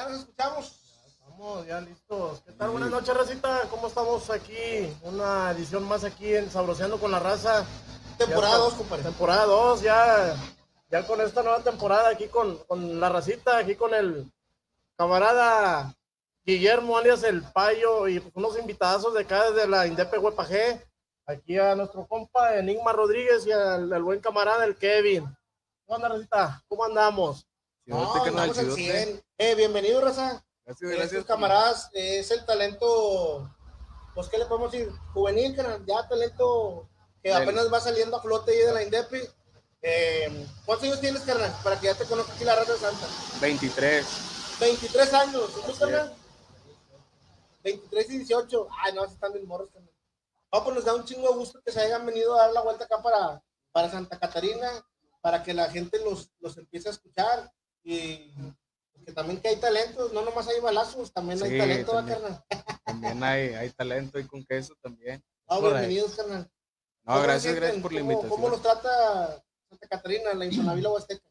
Ya nos escuchamos. Estamos ya listos. ¿Qué tal? Buenas noches, Racita. ¿Cómo estamos aquí? Una edición más aquí en Sabroseando con la Raza. Temporada Ya, 2, compadre. Temporada 2, ya, ya con esta nueva temporada aquí con, con la Racita, aquí con el camarada Guillermo alias El Payo y pues, unos invitadazos de acá desde la Indepe Huepajé. Aquí a nuestro compa Enigma Rodríguez y al, al buen camarada el Kevin. ¿Cómo anda, Racita? ¿Cómo andamos? No, andamos al chidote. 100. Eh, bienvenido, Raza. Gracias, Estos gracias. camaradas eh, es el talento, pues, ¿qué le podemos decir? Juvenil, carnal, ya talento que apenas va saliendo a flote ahí de la Indepi. Eh, ¿Cuántos años tienes, carnal? Para que ya te conozca aquí la raza de Santa. 23. 23 23 años, ¿y tú, carnal? 23 y 18. Ay, no, están bien morros, carnal. No, pues nos da un chingo de gusto que se hayan venido a dar la vuelta acá para, para Santa Catarina, para que la gente los, los empiece a escuchar y pues, que también que hay talentos, no nomás hay balazos, también hay Sí, talento, ¿va, también. carnal. También hay, hay talento y con queso también. Ah, Correcto. bienvenidos, carnal. No, ¿Cómo gracias, gracias por la ¿Cómo- invitación. ¿Cómo los trata Santa Catarina, la Infonavila Huasteca?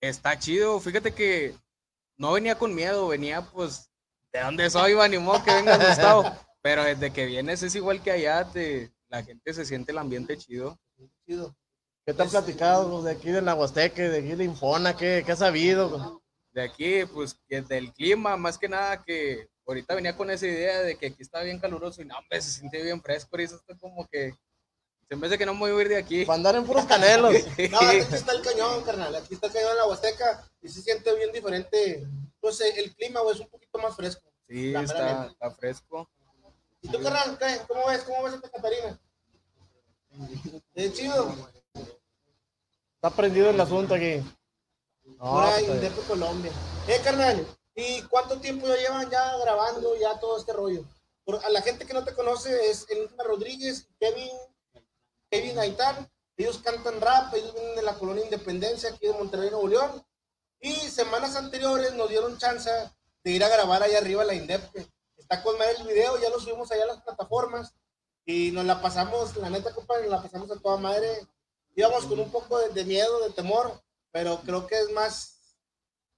Está chido. Fíjate que no venía con miedo, venía pues de dónde soy, va, ni modo que venga asustado. Pero desde que vienes es igual que allá, te, la gente se siente el ambiente chido. Chido. ¿Qué te han platicado de aquí de la Huasteca, de aquí de Infona? ¿Qué, qué has sabido? De aquí, pues, que del clima, más que nada que ahorita venía con esa idea de que aquí está bien caluroso y no, hombre, se siente bien fresco y eso está como que se me hace que no me voy a ir de aquí. Para andar en puros canelos. No, aquí está el cañón, carnal. Aquí está el cañón en la Huasteca y se siente bien diferente. Pues eh, el clima, güey, es un poquito más fresco. Sí, está, fresco. ¿Y tú, carnal, qué? ¿Cómo ves? ¿Cómo ves Santa Catarina? Es chido. Está prendido el asunto aquí. No, Pura pues, Colombia. Eh, carnal, ¿y cuánto tiempo ya llevan ya grabando ya todo este rollo? Por, a la gente que no te conoce es Enigma Rodríguez, Kevin, Kevin Aitán. Ellos cantan rap, ellos vienen de la colonia Independencia aquí de Monterrey, Nuevo León. Y semanas anteriores nos dieron chance de ir a grabar allá arriba la Indepe. Está con madre el video, ya lo subimos allá a las plataformas. Y nos la pasamos, la neta, compadre, nos la pasamos a toda madre. Íbamos con un poco de, de miedo, de temor, pero creo que es más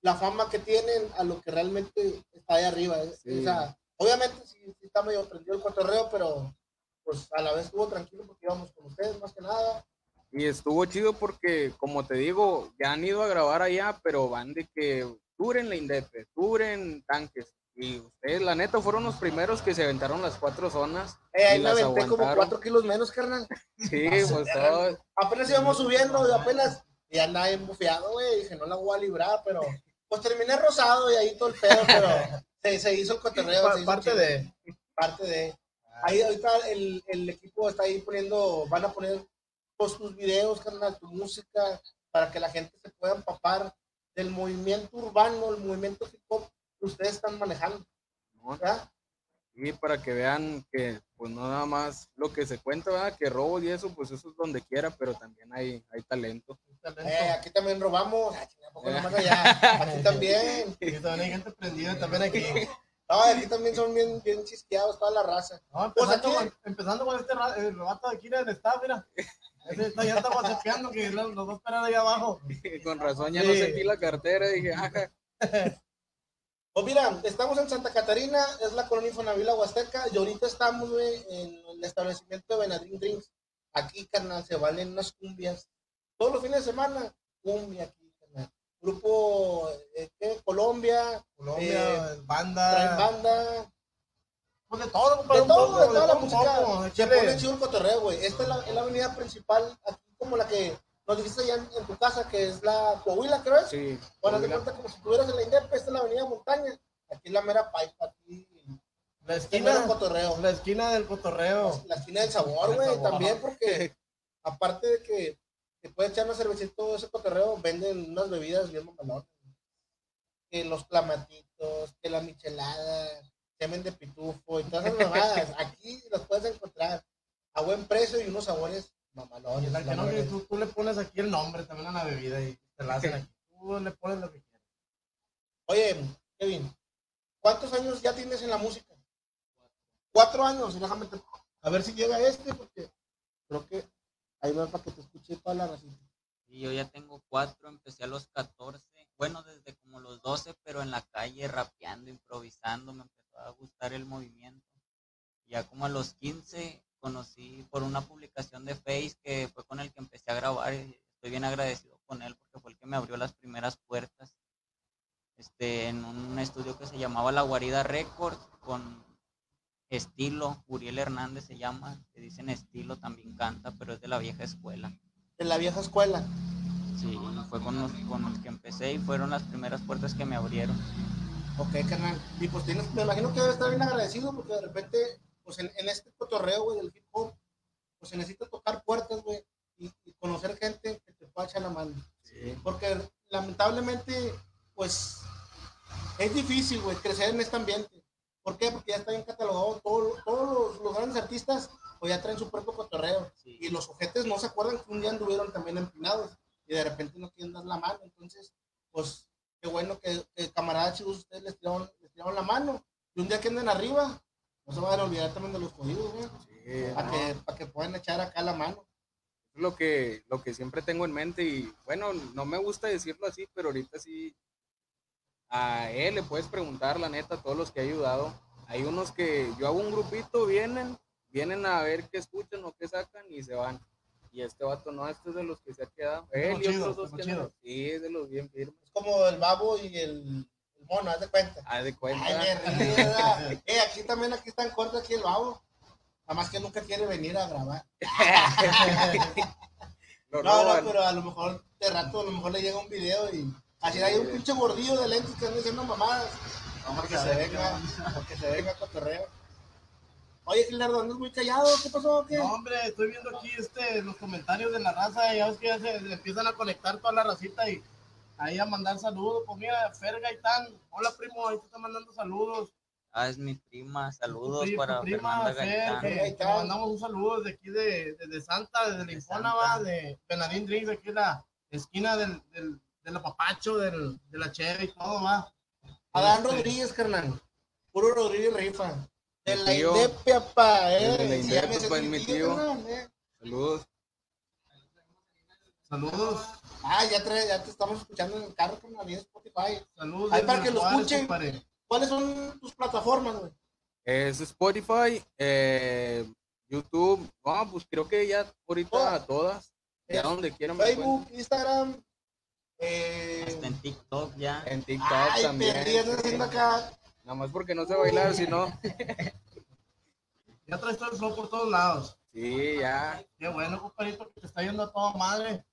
la fama que tienen a lo que realmente está ahí arriba. ¿eh? Sí. O sea, obviamente sí, sí está medio prendido el cotorreo, pero pues a la vez estuvo tranquilo porque íbamos con ustedes más que nada. Y estuvo chido porque, como te digo, ya han ido a grabar allá, pero van de que duren la Indepe, duren tanques. Y ustedes, la neta, fueron los primeros que se aventaron las cuatro zonas. Eh, ahí y me aventé como cuatro kilos menos, carnal. Sí, pues todo. Apenas íbamos subiendo y apenas y andaba embufeado, güey. Dije, no la voy a librar, pero pues terminé rosado y ahí todo el pedo, pero se, se hizo el cotorreo. pa- se hizo parte de. parte de ahí ahorita el, el equipo está ahí poniendo van a poner todos tus videos carnal tu música para que la gente se pueda empapar del movimiento urbano el movimiento hip hop que ustedes están manejando ¿no? ¿verdad? Y para que vean que, pues no nada más lo que se cuenta, ¿verdad? que robo y eso, pues eso es donde quiera, pero también hay, hay talento. Eh, aquí también robamos chinga, ¿a poco nomás allá? aquí también Y también hay gente prendida también aquí. no, aquí también son bien, bien chisqueados toda la raza No, Pues empezando, aquí- con, empezando con este el rato de aquí del staff, mira. Ese está, ya está whatsappeando que lo- los va a esperar ahí abajo. Con razón ya Sí. no sentí la cartera, dije, ajá, Pues mira, estamos en Santa Catarina, es la colonia Infonavila Huasteca, y ahorita estamos, güey, en el establecimiento de Benadrín Drinks. Aquí, carnal, se valen unas cumbias. Todos los fines de semana, cumbia aquí, carnal. Grupo, eh, ¿qué? Colombia, Colombia, Eh, banda. banda, Pues de todo, de compadre, un todo, poco, de toda la música. Se pone chido el cotorreo, güey. Esta es la, es la avenida principal, aquí como la que nos dijiste allá en, en tu casa, que es la Coahuila, creo es. sí. Bueno, Coahuila. cuenta como si estuvieras en la Indepe, esta es la avenida Montaña. Aquí es la mera paipa, aquí La esquina, mero cotorreo. la esquina del cotorreo. La esquina del sabor, Del güey, también porque aparte de que te puedes echar una cervecita todo ese cotorreo, venden unas bebidas bien mamalonas. Que los clamatitos, que la michelada, semen de pitufo y todas esas mamadas. Aquí las puedes encontrar a buen precio y unos sabores mamalones. La que no, que tú, tú le pones aquí el nombre también a la bebida y te la hacen aquí. Tú le pones lo que quieras. Oye, Kevin, ¿cuántos años ya tienes en la música? Cuatro años, y déjame te- a ver si llega este, porque creo que ahí va para que te escuche toda la racita. Y yo ya tengo cuatro, empecé a los 14 bueno, desde como los 12, pero en la calle rapeando, improvisando, me empezó a gustar el movimiento. Ya como a los 15 conocí por una publicación de Face que fue con el que empecé a grabar estoy bien agradecido con él porque fue el que me abrió las primeras puertas. Este, en un estudio que se llamaba La Guarida Records con estilo, Uriel Hernández se llama, que dicen estilo, también canta, pero es de la vieja escuela. De la vieja escuela. Sí, fue con los, con los que empecé y fueron las primeras puertas que me abrieron. Ok, carnal. Y pues tienes, me imagino que debe estar bien agradecido porque de repente, pues en, en este cotorreo, güey, del hip hop, pues se necesita tocar puertas, güey, y, y conocer gente que te pueda echar la mano. Porque lamentablemente, pues, es difícil, güey, crecer en este ambiente. ¿Por qué? Porque ya está bien catalogado. Todo- todos los, los grandes artistas, pues ya traen su propio cotorreo. Sí. Y los ojetes no se acuerdan que un día anduvieron también empinados. Y de repente no quieren dar la mano. Entonces, pues, qué bueno que, que camaradas chicos ustedes les tiraron, les tiraron la mano. Y un día que anden arriba, no se van a olvidar también de los jodidos, güey. Sí, Para no, que, para que puedan echar acá la mano. es lo que, lo que siempre tengo en mente y bueno, no me gusta decirlo así, pero ahorita sí a él le puedes preguntar la neta a todos los que ha ayudado. Hay unos que yo hago un grupito, vienen, vienen a ver qué escuchan o qué sacan y se van. Y este vato no, este es de los que se ha quedado. Él y chido, otros dos que no. Sí, es de los bien firmes. Es como el babo y el, el mono, haz de cuenta. Haz de cuenta. Ay, me río, ¿verdad? eh, aquí también, aquí está en corto, aquí el babo. Nada más que nunca quiere venir a grabar. No, no, pero a lo mejor de rato, a lo mejor le llega un video y así hay un pinche gordillo de lentes que anda diciendo mamadas. Vamos que se venga, que se venga a cotorreo. Oye, Gilardo, andas muy callado, ¿qué pasó? ¿Qué? No, hombre, estoy viendo aquí este, los comentarios de la raza, y ya ves que ya se, se empiezan a conectar toda la racita y ahí a mandar saludos. Pues mira, Fer Gaitán, hola primo, ahí te está mandando saludos. Ah, es mi prima, saludos Tu para tu prima Fernanda Fer, Gaitán. que- le mandamos un saludo desde aquí de, de, de Santa, desde la De Infona, Santa. va, de Benadín Drinks, aquí en la esquina del, del, del apapacho, del, de la cheve y todo, va. Adán Este, Rodríguez, carnal. Puro Rodríguez rifa. De la tío. Indepia, pa, eh. De la Sí, Indepia, me sé pa, tu mi tío. eh. Saludos. Saludos, Ah, ya, trae, ya te estamos escuchando en el carro, carnal, y en Spotify. saludos. Ahí para que lo escuchen. ¿Cuáles son tus plataformas, güey? Es Spotify, eh, YouTube. No, pues creo que ya ahorita Todas. todas. Ya Es donde quieran. me Facebook, Instagram. Eh, Hasta en TikTok ya. En TikTok ay, también. haciendo acá. Nada más porque no sé bailar, si no. Ya traes todo el flow por todos lados. Sí, ya. Qué bueno, compadrito, que te está yendo a toda madre.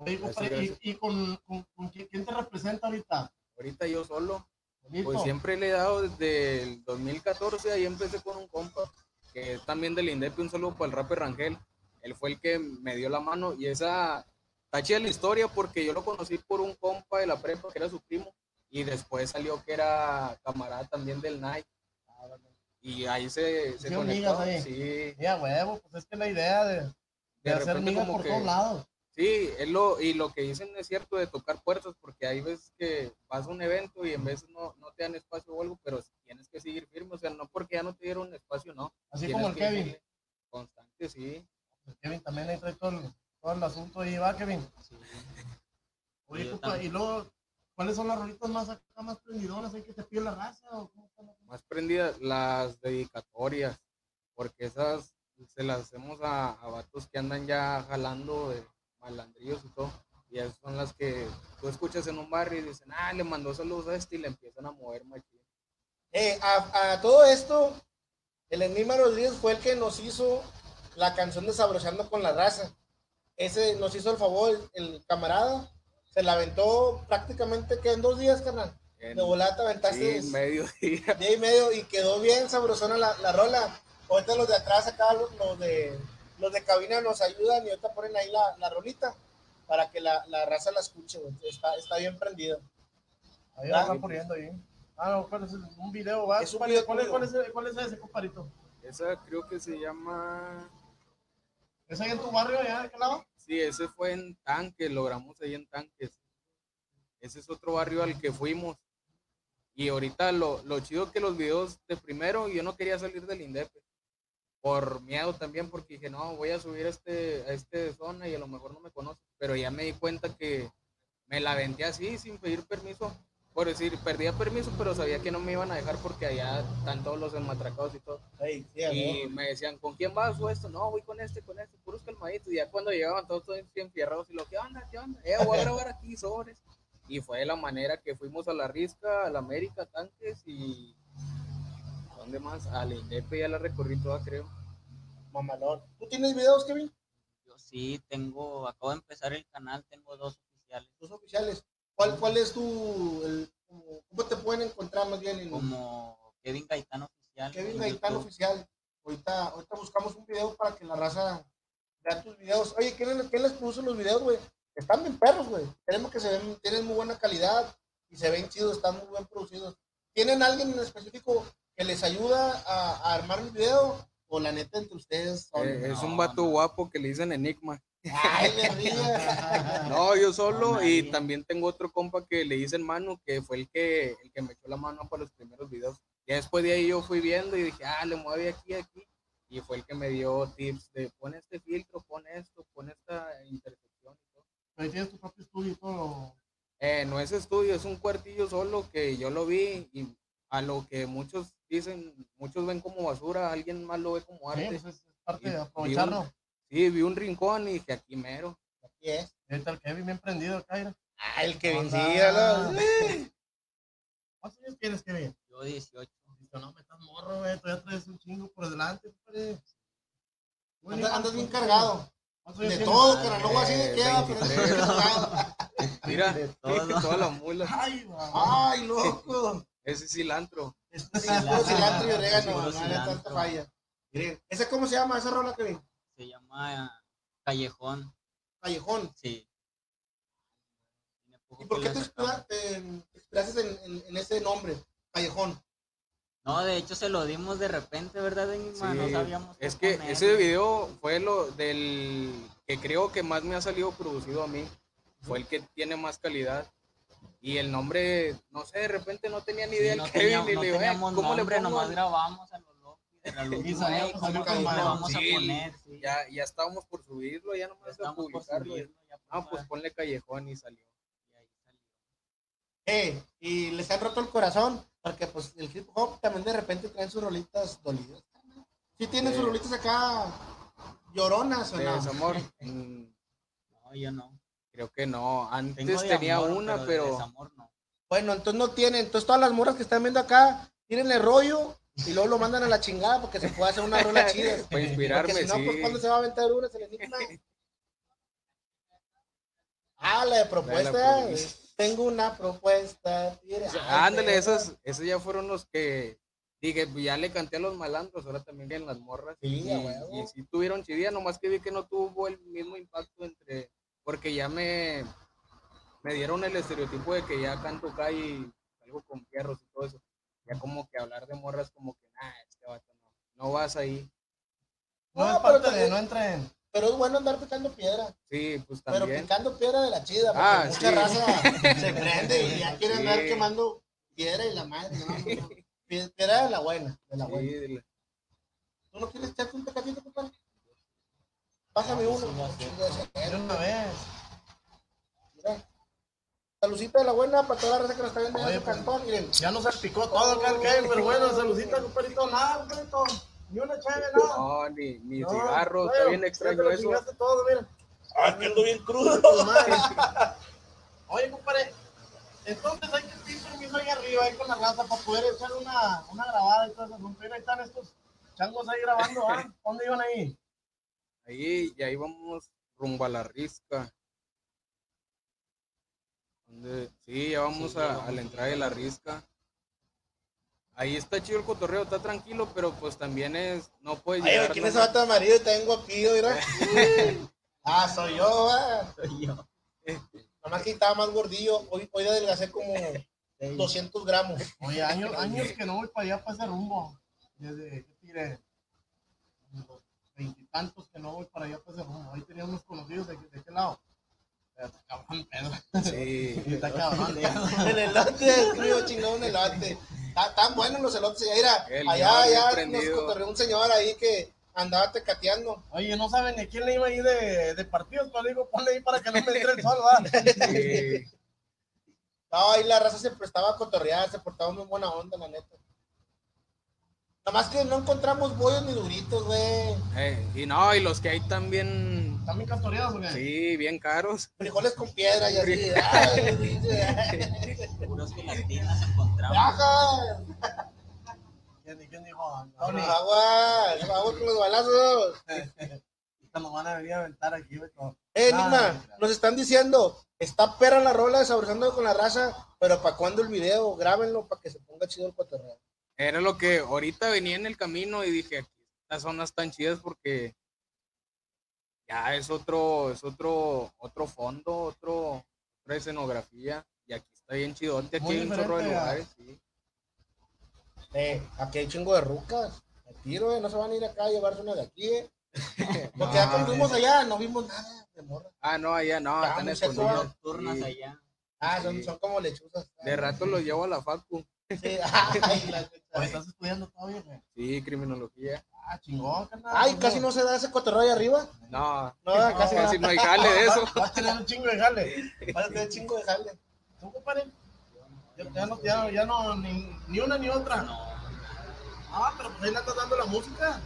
Oye, compadre, Gracias, ¿y, y con, con, con quién, te representa ahorita? Ahorita yo solo. Pues siempre le he dado desde el 2014, ahí empecé con un compa, que es también del INDEP, un saludo para el rapper Rangel. Él fue el que me dio la mano y esa está chida la historia porque yo lo conocí por un compa de la prepa que era su primo y después salió que era camarada también del Nike. Y ahí se, se conectó. ahí. Sí, Ya, huevo, pues es que la idea de, de, De hacer migas por que- todos lados. Sí, es lo, y lo que dicen es cierto de tocar puertas, porque hay veces que vas a un evento y en veces no, no te dan espacio o algo, pero tienes que seguir firme, o sea, no porque ya no te dieron espacio, no. Así Tienes como el Kevin. Constante, sí. El Kevin también ahí trae todo el, todo el asunto ahí, va, Kevin. Sí. Oye, y luego, ¿cuáles son las rolitas más acá, más prendidoras? ¿Hay que te pide la raza? ¿O cómo está la- Más prendidas las dedicatorias, porque esas se las hacemos a, a vatos que andan ya jalando de malandrillos y todo. Y esas son las que tú escuchas en un barrio y dicen, ah, le mandó saludos a este y le empiezan a mover machín. Eh, a, a todo esto, el Enigma Rodríguez fue el que nos hizo la canción de Sabroseando con la raza. Ese nos hizo el favor, el, el camarada. Se la aventó prácticamente que en dos días, carnal. En- De volata aventaste sí, medio día. día y medio y quedó bien sabrosona la, la rola. Ahorita los de atrás acá, los, los de los de cabina nos ayudan y ahorita ponen ahí la, la rolita para que la, la raza la escuche, güey. Está, está bien prendida. Ahí la están poniendo ahí. Ah, no, ¿cuál es el- un video, va? Es un ¿Cuál, video cuál es, cuál, es, cuál es ese, compadrito? Esa creo que se llama. ¿Es ahí en tu barrio, allá de qué lado? Sí, ese fue en Tanques, logramos ahí en Tanques. Ese es otro barrio al que fuimos. Y ahorita lo, lo chido que los videos de primero, yo no quería salir del INDEP. Por miedo también, porque dije, no, voy a subir a este, a este zona y a lo mejor no me conoce. Pero ya me di cuenta que me la aventé así, sin pedir permiso. Por decir, perdía permiso, pero sabía que no me iban a dejar porque allá están todos los enmatracados y todo. Sí, Y me decían, ¿con quién vas o esto? No, voy con este, con este, puros calmaditos. Y ya cuando llegaban todos, todos enfierrados y lo, ¿qué onda? ¿Qué onda? Eh, voy a grabar aquí, sobres. Y fue de la manera que fuimos a la Risca, a la América, Tanques y... ¿Dónde más? A la Indepe ya la recorrí toda, creo. Mamalón. ¿Tú tienes videos, Kevin? Yo sí tengo, acabo de empezar el canal, tengo dos oficiales. Los oficiales. ¿Cuál, cuál es tu. el- cómo- ¿Cómo te pueden encontrar más bien en Como Kevin Gaitán Oficial. Kevin Gaitán YouTube. Oficial? Ahorita, ahorita buscamos un video para que la raza vea tus videos. Oye, ¿quién les, quién les puso los videos, güey? Están bien perros, güey. Tenemos que se ven, tienen muy buena calidad y se ven chidos, están muy bien producidos. ¿Tienen alguien en específico que les ayuda a, a armar el video? O la neta entre ustedes son. Eh, es un vato no. guapo que le dicen Enigma. Ay, me ría. No, yo solo No, y también tengo otro compa que le dicen Manu, que fue el que, el que me echó la mano para los primeros videos. Ya después de ahí yo fui viendo y dije, ah, le mueve aquí, aquí. Y fue el que me dio tips de pon este filtro, pon esto, pon esta intersección. y todo. Ahí tienes tu propio estudio y todo. Eh, no es estudio, es un cuartillo solo que yo lo vi y a lo que muchos dicen, muchos ven como basura, alguien más lo ve como Sí, arte. pues es parte Y- de aprovecharlo. un- Sí, vi un rincón y dije, aquí mero. Así es. Está el Kevin bien prendido acá. Ah, el que Onda. vencía, ¿Cuántos años tienes, Kevin? Yo 18. Dice, no, me estás morro, güey. Todavía traes un chingo por delante. Muy Andas, bien, andas bien ¿cuántos cargado. De todo, cara, no voy así de Eh, queda, pero bien 23. cargado. Mira, De todo. toda la mula. Ay, va. Ay, loco. Ese es cilantro. Sí es cilantro y orégano, no cilantro. tanta falla. Miren, ¿ese cómo se llama esa rola que vi? Se llama Callejón. Callejón. Sí. ¿Y por qué te inspira- te inspiraste en, en- en ese nombre? Callejón. No, de hecho se lo dimos de repente, ¿verdad, Enigma? No Sí, sabíamos. Es que ponerle. ese video fue lo del que creo que más me ha salido producido a mí. Fue el que tiene más calidad. Y el nombre, no sé, de repente no tenía ni Sí, idea no el Kevin. teníamos, y no le digo, eh, teníamos ¿cómo le nombre, nomás grabamos a lo loco. y de la luz, Y salió, güey, ¿cómo salió que con le madre. vamos a Sí, poner? Sí, Ya, ya estábamos por subirlo, ya ya nomás a estamos por publicarlo. subirlo, ya Ah, pues ponle callejón y salió. y ahí salió. Eh, y les han roto el corazón, porque pues el hip hop también de repente traen sus rolitas dolidas. Sí tienen Sí. sus rolitas acá lloronas o no. No, yo no. Creo que no. Antes Tengo tenía amor, una, pero. desamor no. Bueno, entonces no tienen. Entonces todas las morras que están viendo acá, tírenle rollo y luego lo mandan a la chingada porque se puede hacer una rola chida. Para inspirarme, Porque si no, sí. pues cuando se va a aventar una, se le enigma. Ah, la de propuesta. La. Tengo una propuesta. Ay, Ándale, esos, esos ya fueron los que dije, pues, ya le canté a los malandros, ahora también vienen las morras. Sí, y, huevo. y sí tuvieron chidía, nomás que vi que no tuvo el mismo impacto entre, porque ya me, me dieron el estereotipo de que ya canto acá y salgo con fierros y todo eso. Ya como que hablar de morras como que, nah, este vato no, no vas ahí. No, No, es pero de también- no entren. Pero es bueno andar picando piedra. Sí, pues Pero también. picando piedra de la chida, porque Ah, mucha sí. raza se prende y ya quiere andar quemando piedra y la madre. No, no, no. Pie- Piedra de la buena, de la Sí, buena. ¿Tú no quieres echarte un tecatito, compadre? Pásame uno. De una vez. Mira. Salucita de la buena para toda la raza que nos está viendo en su pues, cantón. Miren, Ya nos salpicó todo acá el Kevin, pero bueno, saludcita, compadrito. Nada, compadrito. Ni una chave, nada. No, ni, ni No, bueno, está bien extraño eso. todo, mira. Que ando bien crudo. Oye, compadre, entonces hay que pedir permiso ahí arriba, ahí con la raza, para poder echar una, una grabada y todo eso. Mira, ahí están estos changos ahí grabando, ¿ah? ¿Dónde iban ahí? Ahí ya íbamos rumbo a la risca. ¿Dónde? Sí, ya vamos Sí, a, ya a vamos la entrada de la risca. Ahí está chido el cotorreo, está tranquilo, pero pues también es, no puedes Ay, llegar ¿quién es vato amarillo? Está bien guapillo, mira. ah, soy yo, va. Soy yo. Nomás que estaba más gordillo. Hoy, hoy adelgacé como 200 gramos. Oye, años, años que no voy para allá, para ese rumbo. Desde, ¿qué tiré? Veintitantos que no voy para allá, rumbo. Ahí tenía unos conocidos de, de qué lado. Pero Está cabrón, pedo. Sí, Está cabrón, El elote, escribo chingón un elote. Está- Están buenos los elotes. Mira, El allá, allá nos cotorreó un señor ahí que andaba tecateando. Oye, no saben ni quién le iba ahí de, de partidos, pero digo, ponle ahí para que no me entre el sol, va. sí. No, ahí la raza se prestaba a cotorrear, se portaba muy buena onda, la neta. Nada más que no encontramos bollos ni duritos, güey. Eh, y no, y los que hay también, ¿Están bien castoreados qué? sí, bien caros. Frijoles con piedra y así. Puros gelatinas encontramos. ¡Baja! ¿Quién, dijo? Tony, agua, agua con los balazos. Ahorita nos van a venir a aventar aquí, güey. Eh, Enigma, claro. nos están diciendo, está perra la rola Saborizando con la raza, pero ¿para cuándo el video? Grábenlo para que se ponga chido el cotorreo. Era lo que ahorita venía en el camino y dije, aquí estas zonas tan chidas porque ya es otro, es otro, otro fondo, otro, otra escenografía. Y aquí está bien chidote, aquí Muy hay un chorro de a- lugares, sí. Eh, aquí hay chingo de rucas. Me tiro, eh, no se van a ir acá a llevarse una de aquí, eh. Porque ya cuando fuimos allá no vimos nada de morra. Ah, no, allá no, están muchacho, escondidos. Nocturnas Sí. allá. Ah, son, Sí. son como lechuzas. De rato los llevo a la facu. Sí. Ay, la- Oye, ¿Estás estudiando todavía, güey? Sí, criminología. Ah, chingón, carnal. Ay, casi no se da ese cotorreo ahí arriba. No, No, casi casi no. no hay jale de eso. Va a tener un chingo de jale. Va a tener chingo de jale. ¿Tú, compadre? Ya, ya no, ya, ya no, ni, ni una ni otra. No, Ah, pero pues ahí le estás dando la música.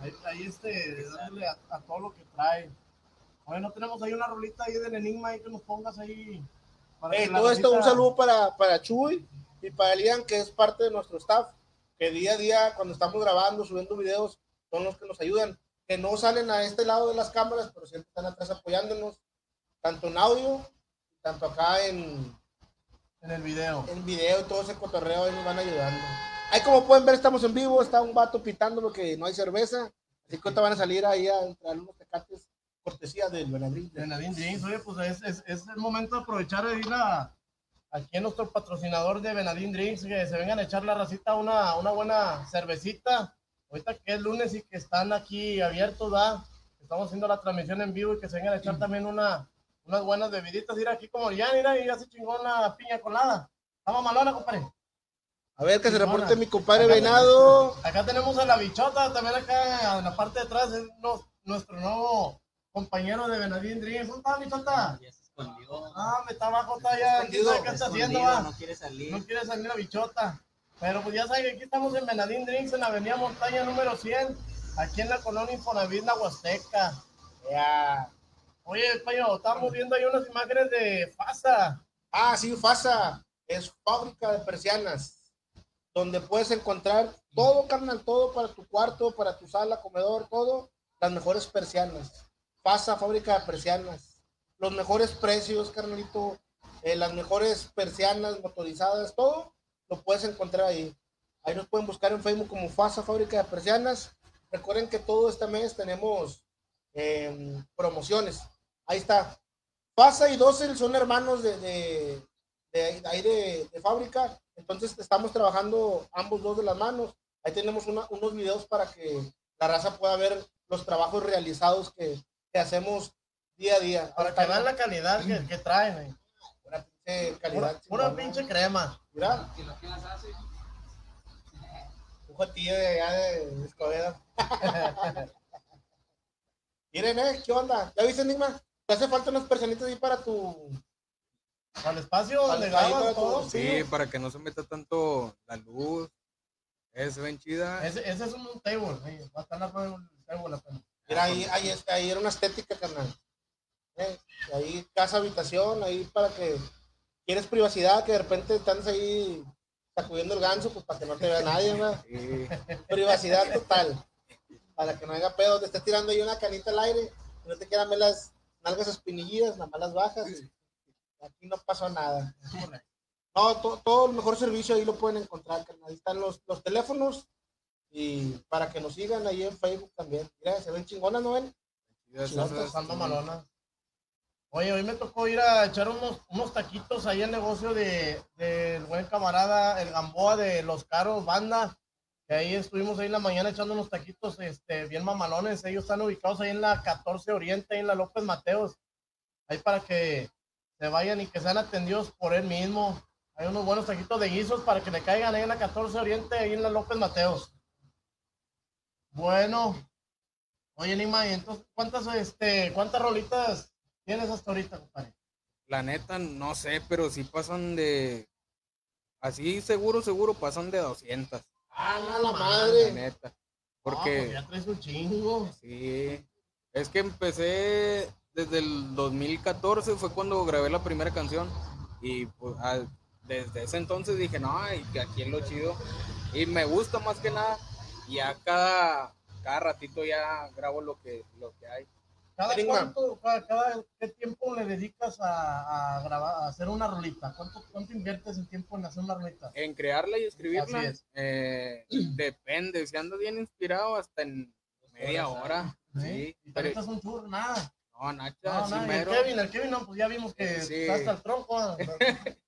Ahí, ahí este, dándole a, a todo lo que trae. Oye, no tenemos ahí una rolita ahí del enigma ahí que nos pongas ahí. para Eh, todo esto, un saludo para, para Chuy y para Elian, que es parte de nuestro staff, que día a día, cuando estamos grabando, subiendo videos, son los que nos ayudan, que no salen a este lado de las cámaras, pero siempre están atrás apoyándonos, tanto en audio, tanto acá en, En el video. en video, todo ese cotorreo, ahí nos van ayudando. Ahí como pueden ver, estamos en vivo, está un vato pitando porque no hay cerveza, así que ahorita van a salir ahí a entrar unos tecates, cortesía del Benadryl. De Nadine Drinks, oye, pues es, es, es el momento de aprovechar de ir a, aquí a nuestro patrocinador de Benadín Drinks, que se vengan a echar la racita una, una buena cervecita. Ahorita que es lunes y que están aquí abiertos, ¿da? Estamos haciendo la transmisión en vivo y que se vengan a echar también una, unas buenas bebiditas. Ir aquí como ya, mira, y ya se chingó una piña colada. Estamos malona, compadre. A ver, que se reporte mi compadre Venado. Acá tenemos a la bichota, también acá en la parte de atrás es nos- nuestro nuevo compañero de Benadín Drinks. ¿Dónde está, bichota? ya se escondió. Ah, me está abajo, está allá. ¿Quién Escondido. sabe qué está haciendo? Va? no quiere salir. No quiere salir la bichota. Pero pues ya saben que aquí estamos en Benadín Drinks, en la avenida Montaña número 100, aquí en la colonia Infonavit, la Huasteca. Ya. Oye, Payo, estamos viendo ahí unas imágenes de FASA. Ah, sí, FASA es fábrica de persianas, donde puedes encontrar todo, carnal, todo para tu cuarto, para tu sala, comedor, todo, las mejores persianas. FASA, fábrica de persianas. Los mejores precios, carnalito, eh, las mejores persianas motorizadas, todo lo puedes encontrar ahí. Ahí nos pueden buscar en Facebook como FASA, fábrica de persianas. Recuerden que todo este mes tenemos em, promociones. Ahí está. FASA y Dossel son hermanos de, de, de ahí- de fábrica. Entonces estamos trabajando ambos dos de las manos. Ahí tenemos unos videos para que la raza pueda ver los trabajos realizados que hacemos día a día. Para que vean la calidad que, que traen. eh. Una pinche calidad. pura chingona. pinche crema. Mira. Un jotillo de allá de Escobedo. Miren, eh, ¿qué onda? ¿Ya viste, Enigma? Te hace falta unas personitas ahí para tu... Para el espacio donde grabas para todo. tu- Sí, para que no se meta tanto la luz. Es bien chida. Ese, ese es un table. sí, Va a estar la un table apenas. Mira, ahí, ahí, es- ahí era una estética, carnal. Eh, ahí casa, habitación, ahí para que quieres privacidad, que de repente estás ahí sacudiendo el ganso, pues para que no te vea nadie, ¿verdad? Sí. Privacidad total. Para que no haya pedo, te estés tirando ahí una canita al aire, no te quieran ver las nalgas espinillidas, nada más las bajas. aquí no pasó nada. No, to- todo el mejor servicio ahí lo pueden encontrar, carnal. Ahí están los, los teléfonos y para que nos sigan ahí en Facebook también. Mira, se ven chingonas, ¿no ven? Están mamalonas. Oye, hoy me tocó ir a echar unos, unos taquitos ahí al negocio de, del buen camarada, el Gamboa de Los Caros Banda. Que ahí estuvimos ahí en la mañana echando unos taquitos este, bien mamalones. Ellos están ubicados ahí en la 14 Oriente, ahí en la López Mateos. Ahí para que se vayan y que sean atendidos por él mismo. Hay unos buenos taquitos de guisos para que le caigan ahí en la 14 Oriente, ahí en la López Mateos. Bueno, Oye, Nima, ¿y entonces cuántas, este, cuántas rolitas tienes hasta ahorita, compadre? La neta, no sé, pero sí pasan de. Así seguro, seguro pasan de 200. Ah, la La madre. neta. No, pues Porque. ya traes un chingo. Sí. Es que empecé desde el 2014, fue cuando grabé la primera canción. Y pues desde ese entonces dije, no, y que aquí es lo chido. Y me gusta más que nada. Y ya cada, cada ratito ya grabo lo que, lo que hay. ¿Cada Enigma. cuánto, cada, cada- qué tiempo le dedicas a, a grabar, a hacer una rolita? ¿Cuánto, ¿Cuánto inviertes en tiempo en hacer una rolita? En crearla y escribirla, Así es. eh, depende. Si ando bien inspirado, hasta en media hora. Sí, Y te pero- aventas un churro, nada. no, Nacha, No, sí, nada. Y el. Kevin, el Kevin, no, pues ya vimos que Sí. está hasta el tronco.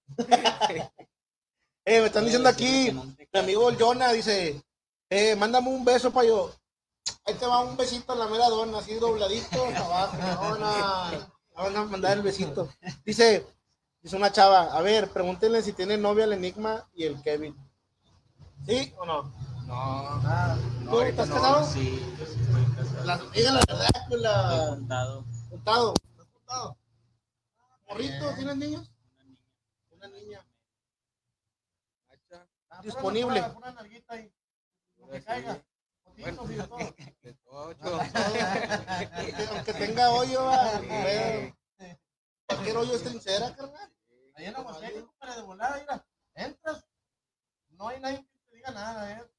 Eh, me están diciendo aquí, Sí, mi amigo el Jonah dice, eh, mándame un beso para yo. Ahí te va un besito a la mera dona, así dobladito, hasta abajo. Dona. Van a mandar el besito. Dice, dice una chava, a ver, pregúntenle si tiene novia el Enigma y el Kevin. ¿Sí o no? No, Ah, no, ¿Tú ahorita estás no. casado? Sí, yo sí estoy casado. La, diga la verdad, Estoy la... contado. Juntado. ¿Estás juntado? ¿Morrito? ¿Tienes niños? Una niña. Nacha, ah, Disponible. Pura nalguita ahí. Lo que Sí. caiga. De ocho. Aunque, tenga hoyo, cualquier hoyo es trincera, carnal. Ahí en compadre, de volada, mira, entras, no hay nadie que te diga nada, ¿eh?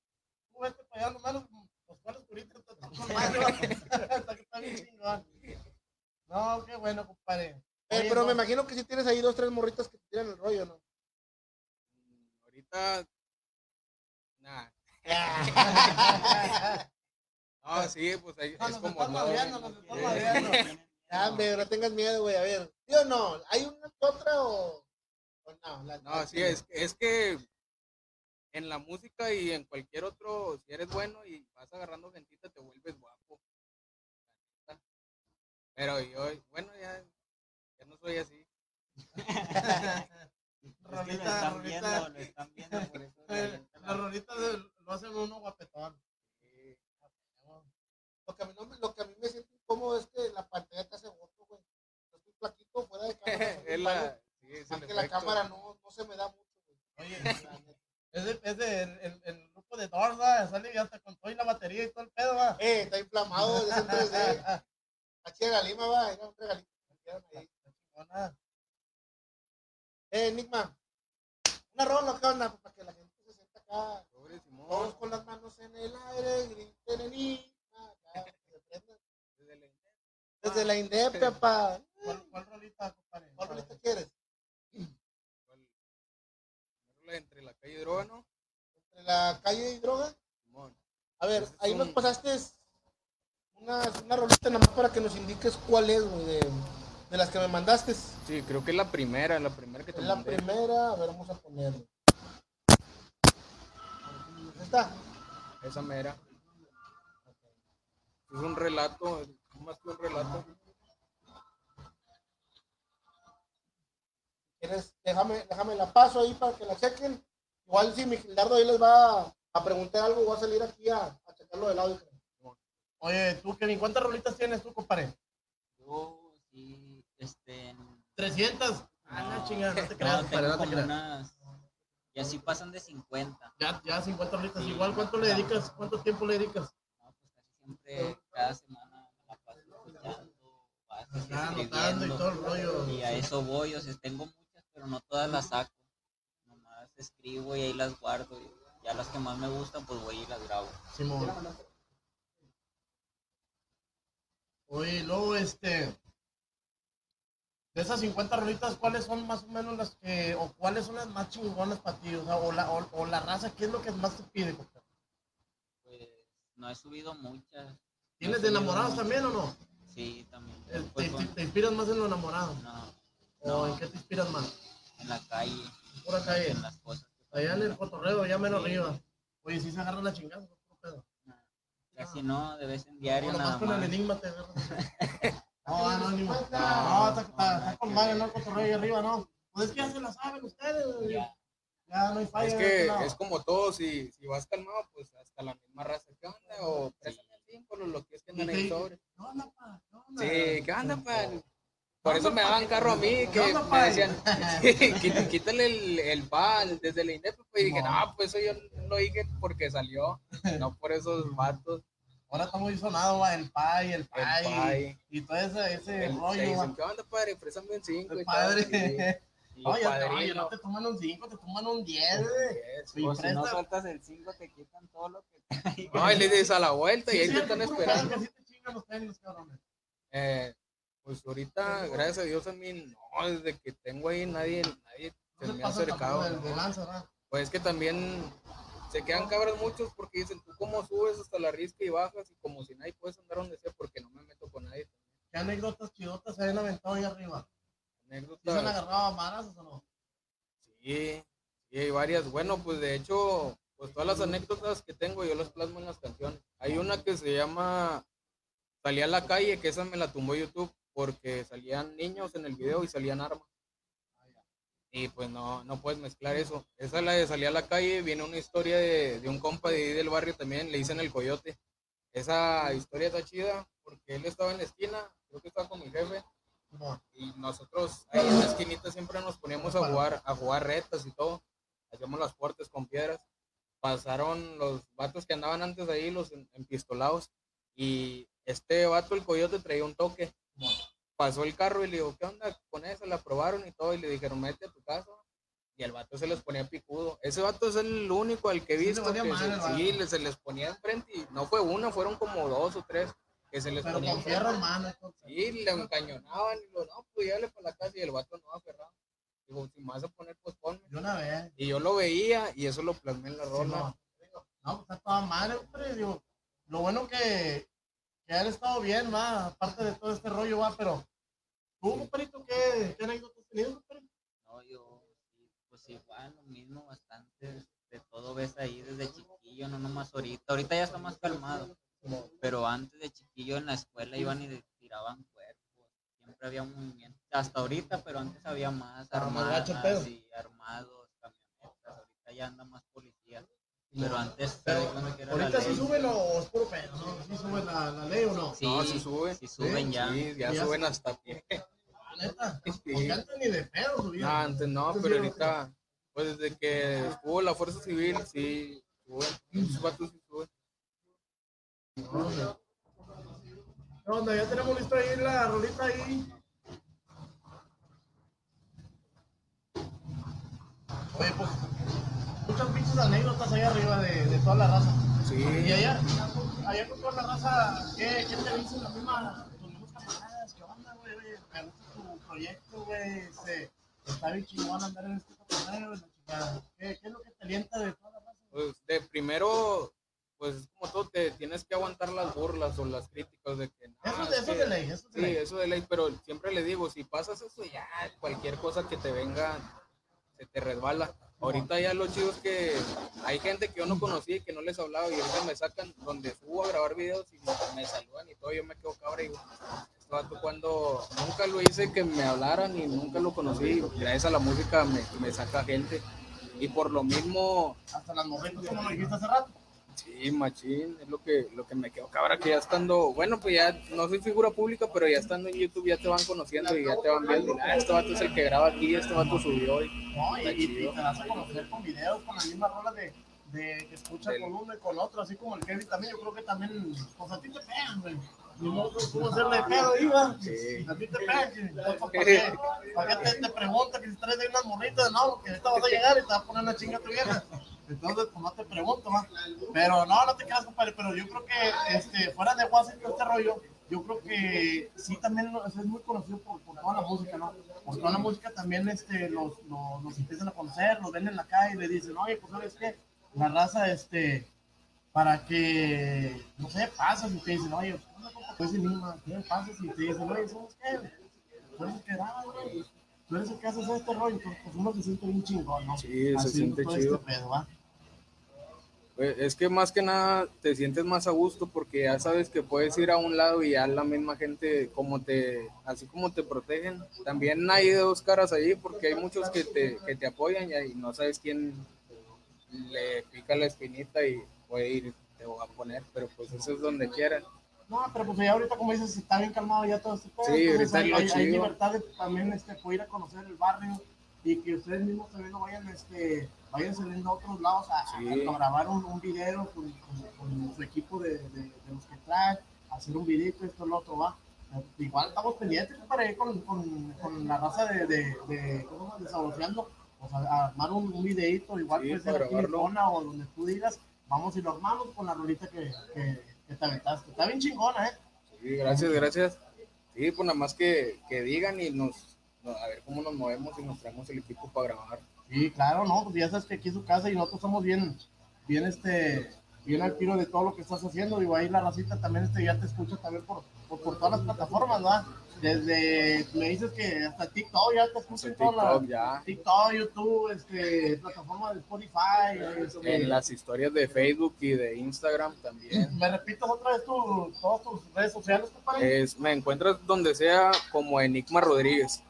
Tú vete para allá, nomás los, los cuales ahorita te están con madre, hasta que está bien chingón. No, qué bueno, compadre. Eh, pero no, me imagino que si tienes ahí dos, tres morritas que te tiran el rollo, ¿no? Ahorita, nada. No, sí, pues ahí No, es nos como están nos están. Ya, hombre, no tengas miedo, güey. A ver, ¿sí o no? ¿Hay una otra o, o no? La- No, sí, es, es que en la música y en cualquier otro, si eres bueno y vas agarrando gentita, te vuelves guapo. Pero yo, bueno, ya, ya no soy así. Es que lo Rolita, están viendo, rolita, lo están viendo, por eso le avientan la la- rolita de- lo hacen uno guapetón. Sí. Lo que, a mí no me, lo que a mí me siente incómodo es que la pantalla te hace voto, güey. Yo estoy flaquito fuera de cámara. es la, sí, es el la cámara no, no se me da mucho, güey. Oye, es de, es de el, el, el grupo de Doors, ¿va? sale ya hasta con todo y la batería y todo el pedo, va. Eh, está inflamado desde el 3D. Aquí de la Lima, va. Era un regalito. ahí. Chingona. Eh, Enigma. Una rola, ¿qué onda? Pues para que la gente se sienta acá. Pobre Simón, Todos con las manos en el aire, griten prendan. desde la- Desde la INDEP, papá. ¿Cuál, cuál rolita, compadre? ¿Cuál rolita quieres? entre la calle y droga, ¿no? ¿Entre la calle y droga? Simón. A ver, es ahí nos pasaste una, una rolita nada más para que nos indiques cuál es, güey, de, de las que me mandaste. Es Sí, creo que es la primera, la primera que te la mandé. primera, a ver, vamos a ponerlo. ¿Está? Esa mera. Es un relato, es más que un relato. ¿Quieres? Déjame, déjame la paso ahí para que la chequen. Igual si mi Gildardo ahí les va a, a preguntar algo, voy a salir aquí a, a checarlo del audio. Oye, tú, Kevin, ¿cuántas rolitas tienes tú, compadre? Yo sí, este, en- 300. Ah, la No, chingada, no te no, creas, compadre, no te como creas. unas, y así pasan de 50. Ya, ya 50 rolitas. Sí, Igual, ¿cuánto le dedicas? ¿Cuánto tiempo le dedicas? No, pues casi siempre, cada semana la paso escuchando, anotando y todo el rollo. Y a eso voy, o sea, tengo muchas, pero no todas las saco. Nomás escribo y ahí las guardo. Y ya las que más me gustan, pues voy y las grabo. Simón. Oye, luego, este. De esas 50 rolitas, ¿cuáles son más o menos las que, o cuáles son las más chingonas para ti? O sea, o la, o, o la raza, ¿qué es lo que más te pide, compadre? Pues no he subido muchas. No ¿Tienes de enamorados muchas. también o no? Sí, también. Eh, Pues ¿Te, inspiras más en lo enamorado? no, ¿O no, en qué te inspiras más? en la calle, Pura calle. en las cosas. Allá en el cotorreo, ya menos Sí. arriba. Oye, si se agarran la chingada, no pedo. Casi no, de vez en diario nada con el más. enigma te. No, anónimo. No, está, está, con madre, ¿no? Cotorreo ahí arriba, ¿no? Pues es que ya se la saben ustedes. Ya. Ya no hay falla. Es este que lado. es como todo, si, si vas calmado, pues hasta la misma raza. ¿Qué onda? O préstame el símbolo, lo que es que andan ahí sobre. ¿Qué onda, pa? ¿Qué onda? Sí, ¿qué onda, pa? Por eso me daban carro a mí, que me decían, "Quí- quítale el, el PAL desde el INEP, pues, y dije, No. no, pues eso yo lo dije porque salió, no por esos vatos. Ahora está muy sonado, va, el pay, el El pay. pay. Y todo ese, ese El- rollo, dicen. ¿qué onda, padre? Préstame un 5 El y tal. padre. Y, y Oye, padrino, oye, no te toman un 5, te toman un 10, güey. yes. Y O si no sueltas el 5, te quitan todo lo que. No, y le dices a la vuelta y ahí Sí, te están esperando. que sí te chingan los tenis, cabrones. Eh, pues ahorita, gracias a Dios a mí, no, desde que tengo ahí nadie, nadie No se me ha acercado. ¿no? Pues es que también se quedan cabras muchos porque dicen, tú cómo subes hasta la risca y bajas y como si nadie puedes andar donde sea porque no me meto con nadie. ¿Qué anécdotas chidotas se habían aventado ahí arriba? ¿Sí se han Anécdotas. agarrado a maras o no? Sí, sí, hay varias. Bueno, pues de hecho, pues todas las anécdotas que tengo yo las plasmo en las canciones. Hay una que se llama Salí a la calle, que esa me la tumbó YouTube porque salían niños en el video y salían armas. Y pues no, no puedes mezclar eso. Esa es la de Salí a la calle, viene una historia de, de un compa de ahí del barrio también, le dicen el coyote. Esa historia está chida porque él estaba en la esquina, creo que estaba con mi jefe, y nosotros ahí en la esquinita siempre nos poníamos a jugar, a jugar retas y todo. Hacíamos las puertas con piedras. Pasaron los vatos que andaban antes ahí, los empistolados, y este vato, el coyote, traía un toque. Pasó el carro y le digo, ¿qué onda con esa? La probaron y todo, y le dijeron, mete a tu casa. Y el vato se les ponía picudo. Ese vato es el único al que he Sí visto valía que madre se- sí, se les ponía enfrente y no fue una, fueron como dos o tres que se les Pero ponía con enfrente. fierro en mano. entonces. Sí, le encañonaban y lo, no, pues llévale para la casa y el vato no aferrado. Digo, si me vas a poner, pues ponme. De una vez. Y yo lo veía y eso lo plasmé en la Sí, rola. no. No, pues está toda madre, hombre. Digo, lo bueno que, que han estado bien, va, aparte de todo este rollo, va, pero tú, compadrito, ¿qué, qué anécdotas has tenido, compadrito? No, yo, sí, pues igual, lo mismo, bastante. De todo ves ahí desde chiquillo, no nomás ahorita. Ahorita ya está más calmado. Pero antes de chiquillo en la escuela iban y tiraban cuerpos. Siempre había un movimiento. Hasta ahorita, pero antes había más armadas pedo. y armados, camionetas. Ahorita ya anda más policía. Pero antes, era la Ahorita sí suben o es puro pedo, ¿no? ¿Sí suben la, la ley o no? Sí, No, sí suben. sí suben ya. Sí, ya Ya suben hasta pie. La neta. Sí. Porque antes ni de pedo subían. No, antes no, pero ahorita, pues desde que estuvo la Fuerza Civil, sí, suben. Esos vatos sí suben. ¿Qué onda? Ya tenemos listo ahí la rolita ahí. Oye, pues, muchas pinches anécdotas ahí arriba de, de toda la raza. Sí. Y allá, allá con toda la raza, ¿qué, qué te dicen las mismas, tus mismos camaradas? ¿Qué onda, güey? Oye, me gusta tu proyecto, güey. Este, está bien chingón andar en este cotorreo, la chingada. ¿Qué, ¿Qué es lo que te alienta de toda la raza? Pues de primero, pues es como todo, te tienes que aguantar las burlas o las críticas de que no, Eso, es eso que- de ley, eso de Sí, ley. eso de ley, pero siempre le digo, si pasas eso ya, cualquier cosa que te venga, se te resbala. Ahorita ya lo chido es que hay gente que yo no conocía y que no les hablaba y ahorita me sacan donde subo a grabar videos y me, saludan y todo, yo me quedo cabra y digo, este cuando nunca lo hice que me hablaran y nunca lo conocí, gracias a la música me, me saca gente. Y por lo mismo, Hasta las morritas, como lo dijiste hace rato. Sí, machín, es lo que, lo que me quedó cabra, que ya estando, bueno, pues ya no soy figura pública, pero ya estando en YouTube ya te van conociendo y ya te van viendo. Ah, este vato es el que graba aquí, este vato subió y No, y, y- te das a conocer con videos, con la misma rola de, de que escuchas Del- con uno y con otro, así como el Kevin también. Yo creo que también, pues a ti te pegan, güey. Cómo hacerle pedo, iba. Sí. A ti te pegan, que- entonces, ¿para qué, ¿para qué te, te pregunta que si traes de unas morritas? No, porque ahorita vas a llegar y te vas a poner una chinga tu vieja. Entonces, pues no te pregunto, va. Pero no, no te quedas, compadre. Pero yo creo que este, fuera de todo este rollo, yo creo que sí también es muy conocido por, por toda la música, ¿no? Por toda la música también este, los, los, los empiezan a conocer, los ven en la calle y le dicen, oye, pues sabes qué, la raza, este, para que, no sé, pasas y te dicen, oye. Pues Lima, ¿qué pasas? Y te dicen, oye, ¿sabes qué? Tú eres el que da, güey. Tú eres el que haces este rollo, entonces pues uno se siente bien chingón, ¿no? Sí, se Haciendo siente todo chido. Este pedo, ¿va? Pues, es que más que nada te sientes más a gusto porque ya sabes que puedes ir a un lado y ya la misma gente como te así como te protegen también hay de dos caras ahí porque hay muchos que te, que te apoyan y, no sabes quién le pica la espinita y puede ir te voy a poner pero pues eso es donde quieras No, pero pues ya ahorita, como dices, está bien calmado ya todo este pedo. Sí, ahorita hay, libertad de también este, poder ir a conocer el barrio y que ustedes mismos también lo vayan, este, vayan saliendo a otros lados a, Sí. a grabar un, un video con, con- con su equipo de, de- de los que traen, hacer un videito, esto, lo otro, va. Igual estamos pendientes para ir con, con, con la raza de, de, de, ¿cómo se llama? de Saboreando, o sea, a armar un, un videito, igual Sí, puede ser aquí en. Icona o donde tú digas, vamos y lo armamos con la rolita que, que, que te aventaste. Está bien chingona, ¿eh? Sí, gracias, gracias. Sí, pues nada más que, que digan y nos, no, a ver cómo nos movemos y nos traemos el equipo para grabar. Sí, claro, no, pues ya sabes que aquí es su casa y nosotros somos bien, bien, este, bien al tiro de todo lo que estás haciendo. Digo, ahí la racita también este, ya te escucha también por, por, por todas las plataformas, ¿verdad? Desde, me dices que hasta TikTok ya te escuchan En todas las- TikTok ya, TikTok, YouTube, este, plataforma de Spotify. este, en las historias de Facebook y de Instagram también. ¿Me repitas otra vez tu, todas tus redes sociales, compadre? Es, me encuentras donde sea como Enigma Rodríguez.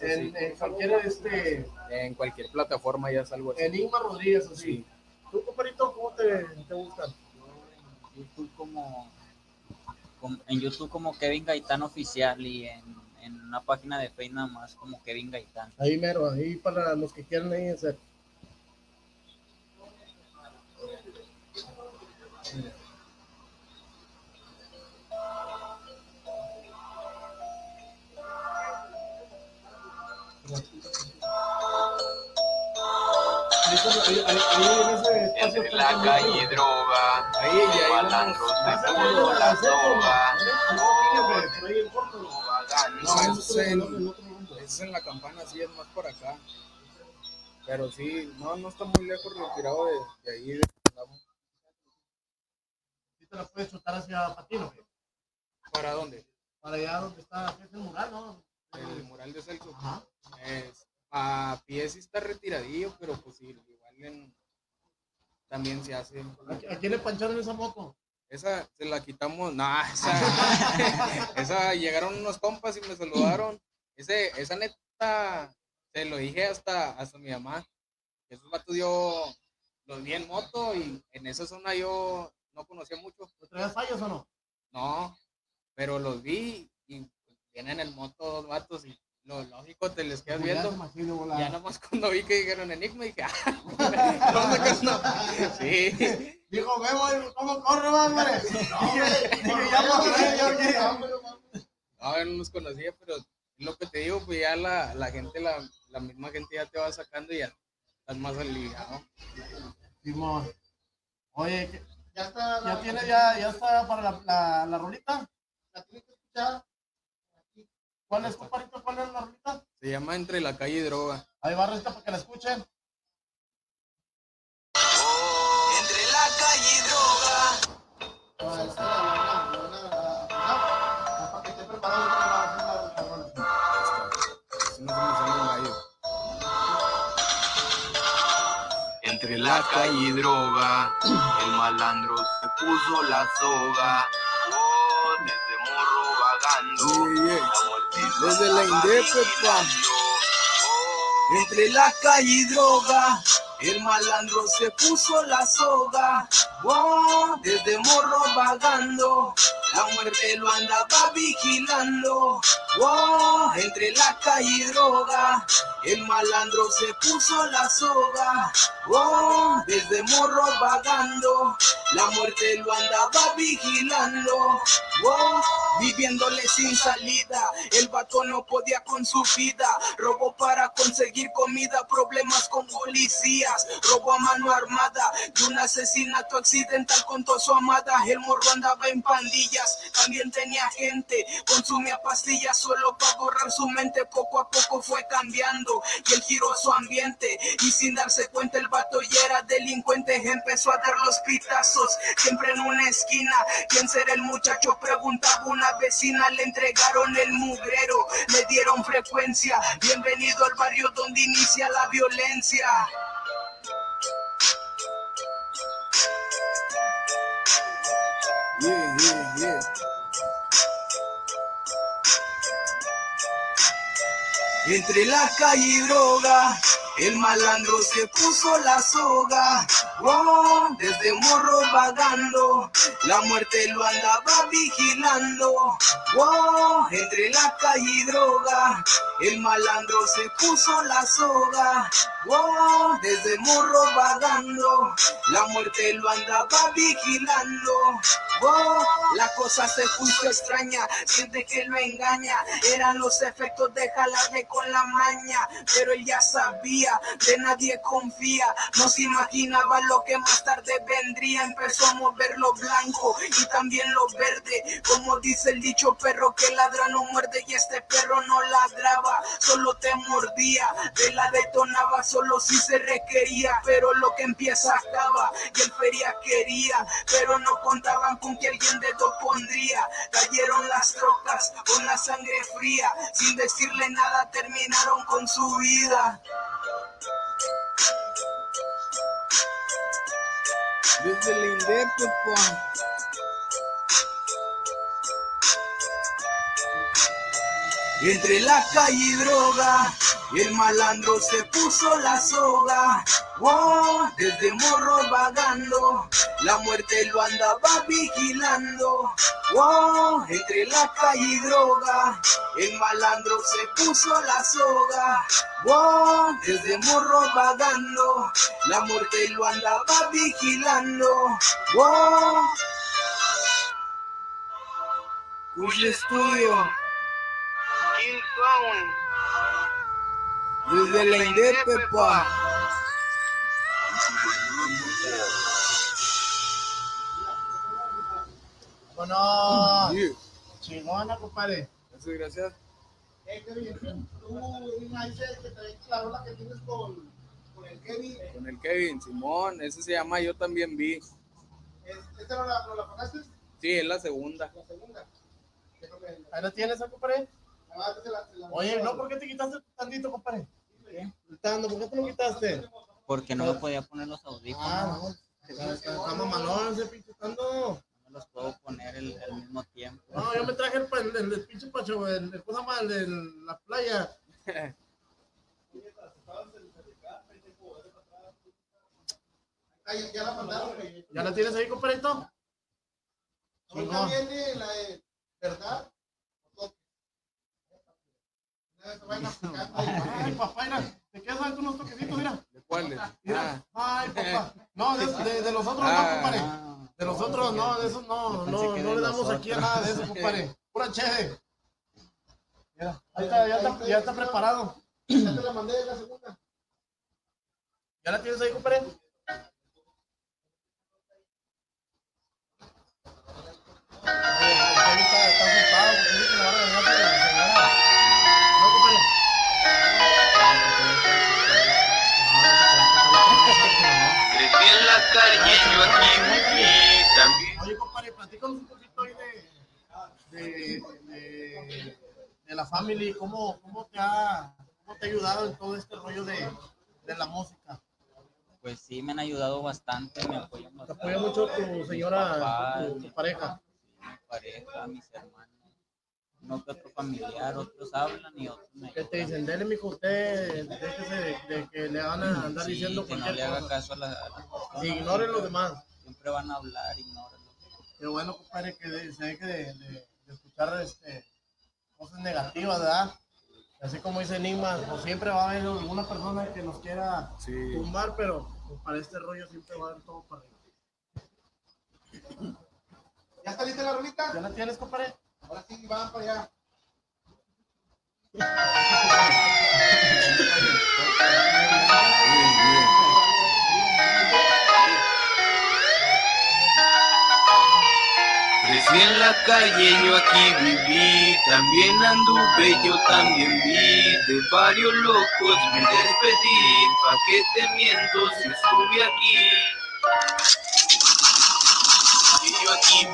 En, en cualquier, este, En cualquier plataforma ya salgo así. Enigma Rodríguez, así. Sí. ¿Tú, compadrito, cómo te, te gustan? En YouTube como, como- en YouTube como Kevin Gaitán oficial y en, en una página de Facebook nada más como Kevin Gaitán. Ahí mero, ahí para los que quieran ahí hacer. Ahí, Entre la calle droga, malandros se puso la soga, No, es en, la campana, sí, es más por acá. Pero sí, no, no está muy lejos retirado de, de ahí. de- Sí te la puedes chutar hacia Patino, ¿Para dónde? para allá donde está el mural, ¿no? El mural de Celso. Ajá. Es, a pie sí está retiradillo, pero pues sí, igual en, también se hace. ¿A, a quién le pancharon esa moto? Esa se la quitamos, no, esa, esa llegaron unos compas y me saludaron. Ese, esa neta, se lo dije hasta, hasta mi mamá. Esos vatos yo los vi en moto y en esa zona yo no conocía mucho. ¿No traías fallos o no? No, pero los vi y vienen en moto dos vatos y lo lógico te les quedas ya viendo. imagino. Ya nomás cuando vi que dijeron Enigma dije, ah. Sí. Dijo, vemos cómo corre, hombre. No, yo no los conocía, pero lo que te digo, pues ya la, la gente, la, la misma gente ya te va sacando y ya estás más aliviado. Simón. Oye, ¿qué- Ya está. ¿ya tiene ya, ya está para la, la, la rolita? La tiene que escuchar. ¿Cuál es, compadrito? ¿Cuál es la rolita? Se llama Entre la calle y droga. Ahí va, recita para que la escuchen. entre la calle y droga. Ah, esa la- la- la- Para que esté preparado para hacer la- la rola. Si no me sale gallo. Entre la calle y droga, el malandro se puso la soga. Oh, desde morro vagando, Yeah, yeah. Desde la andaba Indepe, pa. vigilando. Oh, Entre la calle y droga, el malandro se puso la soga. Oh, desde morro vagando, la muerte lo andaba vigilando. Oh, entre la calle droga, el malandro se puso la soga. Oh, desde morro vagando, la muerte lo andaba vigilando. Oh, viviéndole sin salida, el vato no podía con su vida. Robó para conseguir comida, problemas con policías. Robó a mano armada y un asesinato accidental con toda su amada. El morro andaba en también tenía gente, consumía pastillas solo para borrar su mente. Poco a poco fue cambiando y él giró su ambiente. Y sin darse cuenta, el vato ya era delincuente. Empezó a dar los pitazos, siempre en una esquina. ¿Quién será el muchacho? Preguntaba una vecina. Le entregaron el mugrero, le dieron frecuencia. Bienvenido al barrio donde inicia la violencia. Yeah, yeah, yeah. Entre la calle y droga, el malandro se puso la soga. Oh, desde morro vagando, la muerte lo andaba vigilando. Oh, entre la calle y droga, el malandro se puso la soga. Oh, desde morro vagando, la muerte lo andaba vigilando. Oh, la cosa se puso extraña, siente que lo engaña. Eran los efectos de jalarme con la maña, pero él ya sabía, de nadie confía. No se imaginaba lo que más tarde vendría. Empezó a mover lo blanco y también lo verde. Como dice el dicho, perro que ladra no muerde. Y este perro no ladraba, solo te mordía. De la detonaba solo si se requería. Pero lo que empieza acaba. Y el feria quería, pero no contaban con que alguien dedo pondría. Cayeron las trocas con la sangre fría. Sin decirle nada, terminaron con su vida. Desde la Indepe, pa. Entre la calle y droga, el malandro se puso la soga. Oh, desde morro vagando, la muerte lo andaba vigilando. Oh, entre la calle y droga, el malandro se puso la soga. Oh, desde morro vagando, la muerte lo andaba vigilando. Oh, Cuyo estudio. Desde la Indepe, pa. Bueno, Sí, chingona, compadre. Gracias, gracias. Kevin, tú me dices que traes la rola que tienes con, con el Kevin. Con el Kevin, Simón, ese se llama Yo también vi. Es- ¿Esta no la, no la pagaste? Sí, es la segunda. La segunda. Ahí la tienes, ¿eh, compadre. Oye, no, ¿por qué te quitaste tantito, compadre? Gritando, ¿por qué te lo quitaste? Porque no me podía poner los audífonos. Ah, no. Está, mamalón ese pinche estando. No me los puedo poner el- al mismo tiempo. No, yo me traje el, el, el, el pinche pacho, el, el cosa el de la playa. Ya, ya la mandaron. ¿Ya la tienes ahí, compadrito? Ahorita viene la de verdad. o toque. Una vez se vayan aplicando ahí. Ay, papá, mira, ¿te quedas dando unos toquecitos, mira? ¿De cuáles? Mira. Ah, Ay, papá. No, de, de, de los otros no, Ah. compadre. De los otros no, de esos no, no, que no le damos aquí a nada de eso, compadre. Pura cheve. Mira, ahí está, ya está, ya está preparado. Ya te la mandé la segunda. ¿Ya la tienes ahí, compadre? Está, está Yo aquí también. Oye, compadre, platícanos un poquito ahí de, de, de, de la family, ¿cómo, cómo, te ha, cómo te ha ayudado en todo este rollo de, de la música. Pues sí, me han ayudado bastante, me apoyan Te bastante. apoya mucho tu señora, papá, tu, tu pareja. sí, mi pareja, mis hermanos. Uno que otro familiar, otros hablan y otros me Que te dicen, dele, mijo, usted, déjese de, de que le van a andar Sí, diciendo que no le haga cosa. caso a, la, a las personas. Sí, ignore los demás. Siempre van a hablar, ignórenlo. Qué bueno, compadre, que de- se deje de, de- de escuchar este, cosas negativas, ¿verdad? Así como dice Enigma, pues siempre va a haber alguna persona que nos quiera Sí. tumbar, pero pues, para este rollo siempre va a haber todo para arriba. ¿Ya está lista la rolita? ¿Ya la tienes, compadre? Ahora sí, para allá. Crecí en la calle, yo aquí viví, también anduve, yo también vi, de varios locos me despedí, pa' que te miento si estuve aquí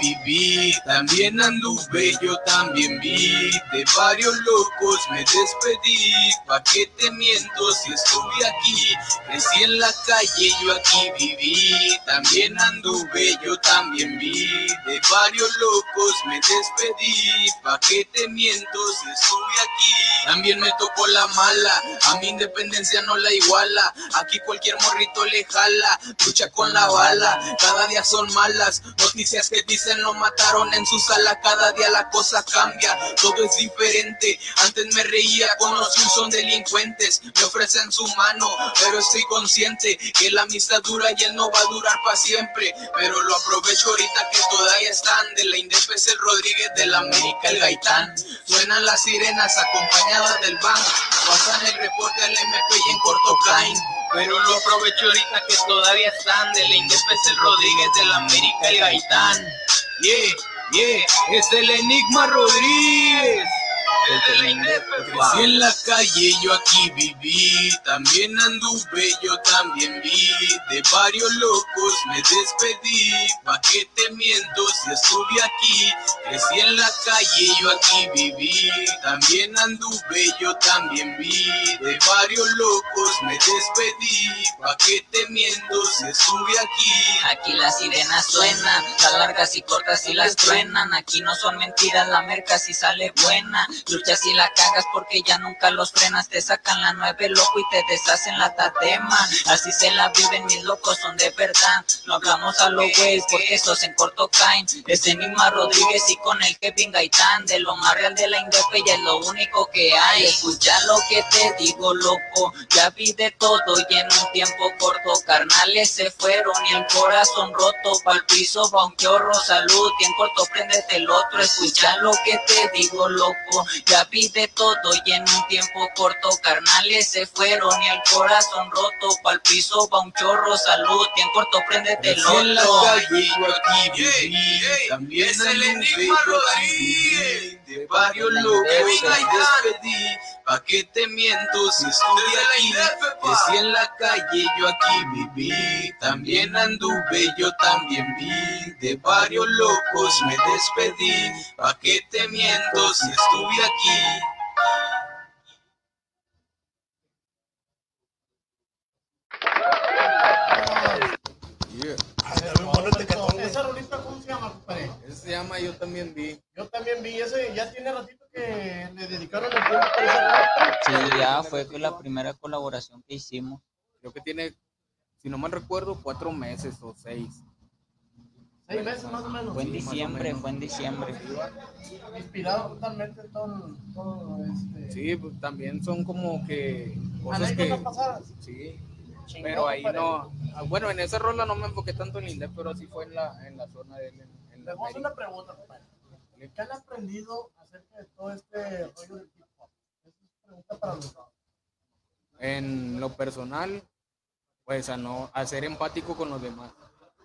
viví, también anduve, yo también vi. De varios locos me despedí, pa' qué te miento si estuve aquí. Crecí en la calle, yo aquí viví, también anduve, yo también vi. De varios locos me despedí, pa' qué te miento si estuve aquí. También me tocó la mala, a mi independencia no la iguala. Aquí cualquier morrito le jala, lucha con la bala. Cada día son malas noticias que dicen lo mataron en su sala. Cada día la cosa cambia, todo es diferente. Antes me reía con los son delincuentes, me ofrecen su mano, pero estoy consciente que la amistad dura y él no va a durar para siempre. Pero lo aprovecho ahorita que todavía están de la Indep es el Rodríguez de la América el Gaitán. Suenan las sirenas acompañadas del banco, pasan el reporte al MP y en corto caen. Pero lo aprovecho ahorita que todavía están de la Indep es el Rodríguez de la América el Gaitán. Yeah, yeah, es el Enigma Rodríguez. Crecí en la calle, yo aquí viví, también anduve, yo también vi, de varios locos me despedí, pa' qué te miento si estuve aquí, crecí en la calle, yo aquí viví, también anduve, yo también vi, de varios locos me despedí, pa' qué te miento si estuve aquí. Aquí las sirenas suenan, las largas y cortas y las truenan. Aquí no son mentiras, la merca si sale buena. Luchas y la cagas porque ya nunca los frenas. Te sacan la nueve loco y te deshacen la tatema. Así se la viven mis locos, son de verdad. No hablamos a los güeyes porque esos en corto caen. Es Enigma Rodríguez y con el Kevin Gaitán. De lo más real de la Indepe ya es lo único que hay. Escucha lo que te digo, loco. Ya vi de todo y en un tiempo corto. Carnales se fueron y el corazón roto. Pa'l piso va un chorro, salud. Y en corto préndete el otro. Escucha lo que te digo, loco. Ya vi de todo y en un tiempo corto. Carnales se fueron y el corazón roto. Pa'l piso va un chorro, salud. Y en corto préndete el Crecí en la otro. calle, yo aquí viví, también es el Enigma Rodríguez. De varios locos me despedí, pa' qué te miento si estuve aquí, crecí en la calle, yo aquí viví, también anduve, yo también vi, de varios locos me despedí, pa' qué te miento si estuve aquí. Yeah. Esa rolita, ¿cómo se llama, compadre? Ese se llama Yo también vi. Yo también vi ese, ya tiene ratito que le dedicaron el tiempo para esa rolita. Sí, ya fue la primera colaboración que hicimos. Creo que tiene, si no mal recuerdo, cuatro meses o seis. Seis meses más o menos. Fue en diciembre, fue en diciembre. Inspirado totalmente en todo, todo este. Sí, pues también son como que cosas que... pasadas. Sí, Chingón, pero ahí no... ah, Bueno, en esa rola no me enfoqué tanto en el Indep, pero sí fue en la, en la zona de él, en, Les voy a hacer una pregunta. ¿Qué han aprendido acerca de todo este rollo del hip hop? Esa es pregunta para los dos. En lo personal, pues a no a ser empático con los demás,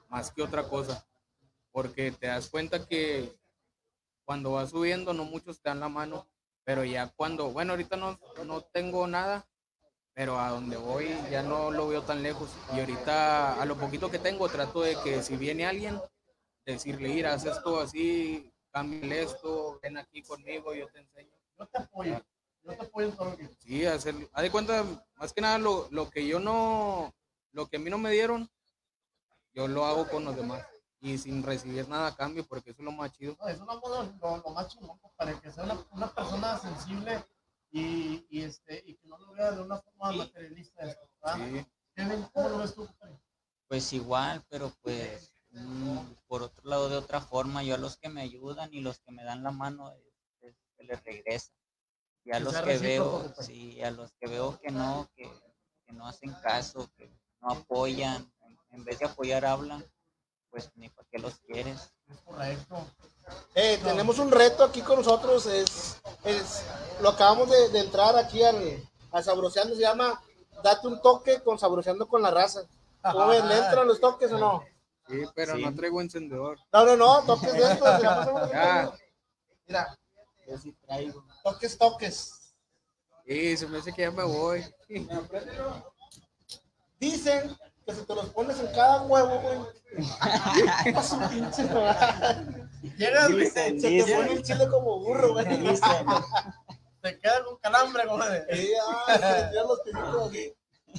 más que otra cosa, porque te das cuenta que cuando vas subiendo no muchos te dan la mano, pero ya cuando, bueno, ahorita no, no tengo nada, pero a donde voy ya no lo veo tan lejos y ahorita a lo poquito que tengo trato de que si viene alguien, decirle, mira, haz esto así, cámbiale esto, ven aquí conmigo, yo te enseño. Yo te apoyo. Yo te apoyo en todo lo que Sí, hacer, haz de cuenta, más que nada lo, lo que yo no, lo que a mí no me dieron, yo lo hago con los demás y sin recibir nada a cambio, porque eso es lo más chido. No, eso es lo, lo, lo más chingón, para que sea una, una persona sensible y, y, este, y que no lo vea de una forma materialista. ¿cómo lo ves tú? Pues igual, pero pues por otro lado de otra forma, yo a los que me ayudan y los que me dan la mano es- es- se les regresa. Y a los que veo, compadre. sí, a los que veo que no, que, que no hacen caso, que no apoyan, en, en vez de apoyar hablan, pues ni para qué los quieres. Es correcto. Eh, tenemos un reto aquí con nosotros, es, es lo acabamos de, de entrar aquí al, a Sabroseando, se llama Date un toque con Sabroseando con la raza. ¿Cómo ven? ¿Le entran los toques o no? Sí, pero Sí. no traigo encendedor. No, no, no, toques de pásame Ya. Mira, Yo sí traigo. toques, toques. Sí, se me hace que ya me voy. Dicen que si te los pones en cada huevo, güey. Llegas, Se te pone el chile como burro, güey. te queda con calambre, compadre. Sí, ah, se los pinitos.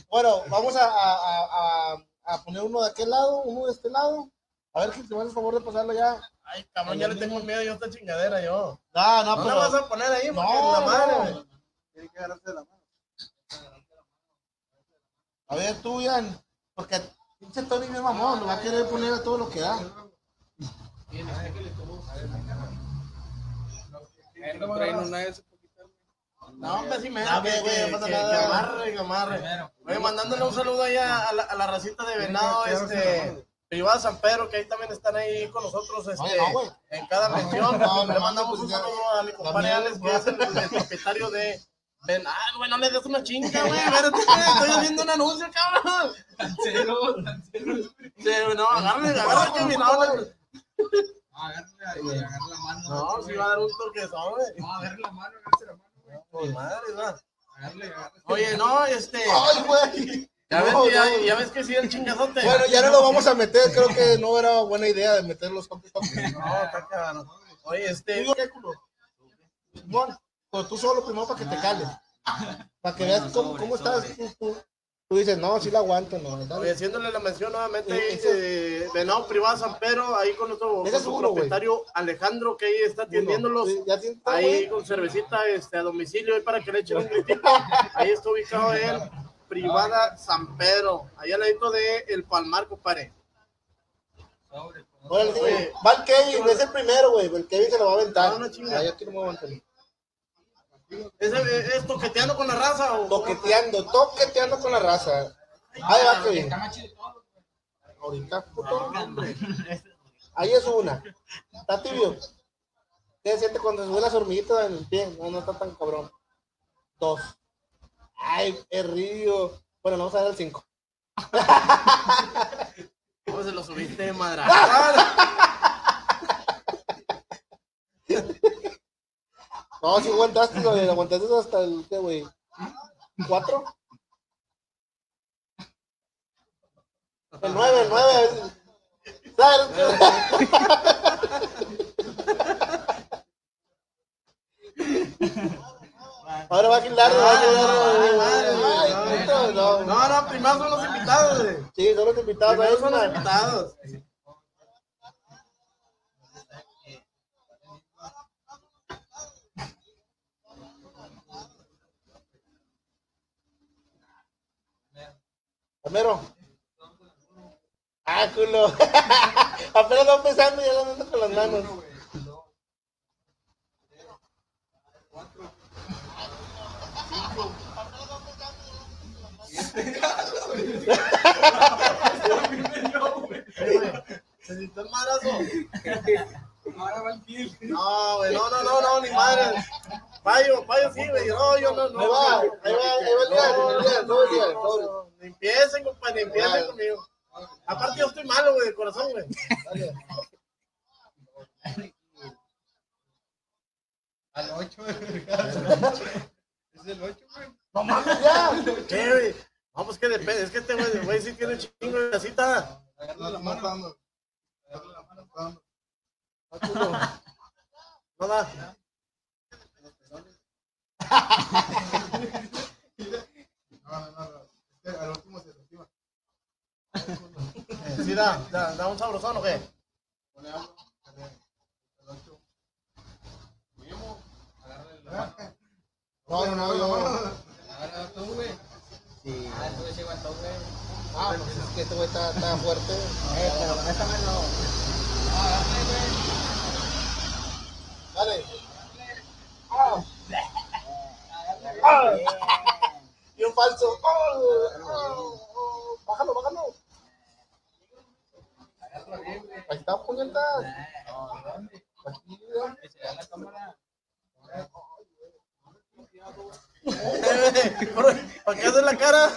Bueno, vamos a, a, a, a- a poner uno de aquel lado, uno de este lado. A ver si te vas a favor de pasarlo ya. Ay, cabrón, ya le tengo miedo yo a esta chingadera, yo. No, no, No pero. la vas a poner ahí, porque No, la madre, no. Tiene que agarrarse de la mano. A ver, tú, Ian. Porque pinche Tony bien mamón, lo va a querer poner a todo lo que da. Traen una de. No, hombre, sí me güey, que, no pasa que- nada. que amarre, que amarre. Oye, mandándole un saludo ahí a, a la, a la racita de Venado, este, Privada San Pedro, que ahí también están ahí con nosotros, este, güey. en cada mención. No, no, Le mandamos pues un saludo a mi compadre Alex, que es el, propietario de Ven, ah, güey, no le des una chinga, güey, espérate, estoy haciendo un anuncio, cabrón. Sí, no, agárrale, agárrale que mi no, Agarrarle, agarrar la mano. no, si va a dar un toque, güey. No, agarre la mano, agarrarse la mano, güey. Pues madre, va. Oye, no, este, Ay, güey. ya ves, No, que ya, no. ya ves que sí, el chingazote. Bueno, ya no lo vamos a meter. Creo que no era buena idea de meter los. No, está cabrón. Oye, este, pero tú solo primero para que te cales. Para que veas cómo, cómo estás. Tú, tú, tú dices, no, sí la aguanto, no. Dale. haciéndole la mención nuevamente Eh, ahí de Venado Privado San Pedro, ahí con nuestro, es propietario Alejandro, que ahí está atendiéndolos. Sí, ya Ahí con cervecita este, a domicilio, ahí para que le echen un gritito. Ahí está ubicado en Privada San Pedro, ahí al ladito de El Palmar, compadre. Oye. Va el Kevin, es el primero, güey. El Kevin se lo va a aventar. No, no chinga. Ay, aquí no me voy a aventar. ¿Es, es, toqueteando con la raza o Toqueteando, toqueteando con la raza. Ahí va. Ahorita, puto. Ahí es una. Está tibio. ¿Qué siente cuando se sube las hormiguitas en el pie? No, no está tan cabrón. Dos. Ay, es río. Bueno, vamos a dar el cinco. ¿Cómo se lo subiste, madre? No, si aguantaste, güey, aguantaste hasta el, ¿qué, güey? ¿Cuatro? El nueve, el nueve. ¿Sabes? Ahora va a Gilardo, va a no. No, primero son los invitados, güey. Sí, son los invitados. Primero son los invitados. Primero. Ah, culo. Apenas va empezando y ya lo ando con las manos. Se sintió el madrazo. Ahora va el kill. No, güey, no, no, no, no, ni madre. Payo, payo sí, güey. No, yo no, no. Ahí va, ahí va, ahí va el día, No, el día, todo el día, no, todo el día. no, Ni empiecen, compadre, empiecen conmigo. Aparte, yo estoy malo, güey, de corazón, güey. Dale. Al 8, Es el 8, güey. No mames, ya. ¿Qué, güey? No, pues que depende. Es que este güey, güey sí tiene chingo de casita. Agarra la mano. Agarra la mano. Dando. No. No, no, no, no. Este, al último se lastima. Sí, da, da, da un sabrosón o qué? Pone algo. El 8. Mínimo. Agarra la mano. No, no, no, yo. Agarra tú, güey. Sí. Ah, tú ese aguantó, güey. Ah, pues es que este güey está, está fuerte. Eh, pero préstamelo. Dale. Ah. Ah. Y un falso. Oh, oh, oh. Bájalo, bájalo. Ahí está, puñetas. Aquí, la cámara. ¿Para qué haces la cara?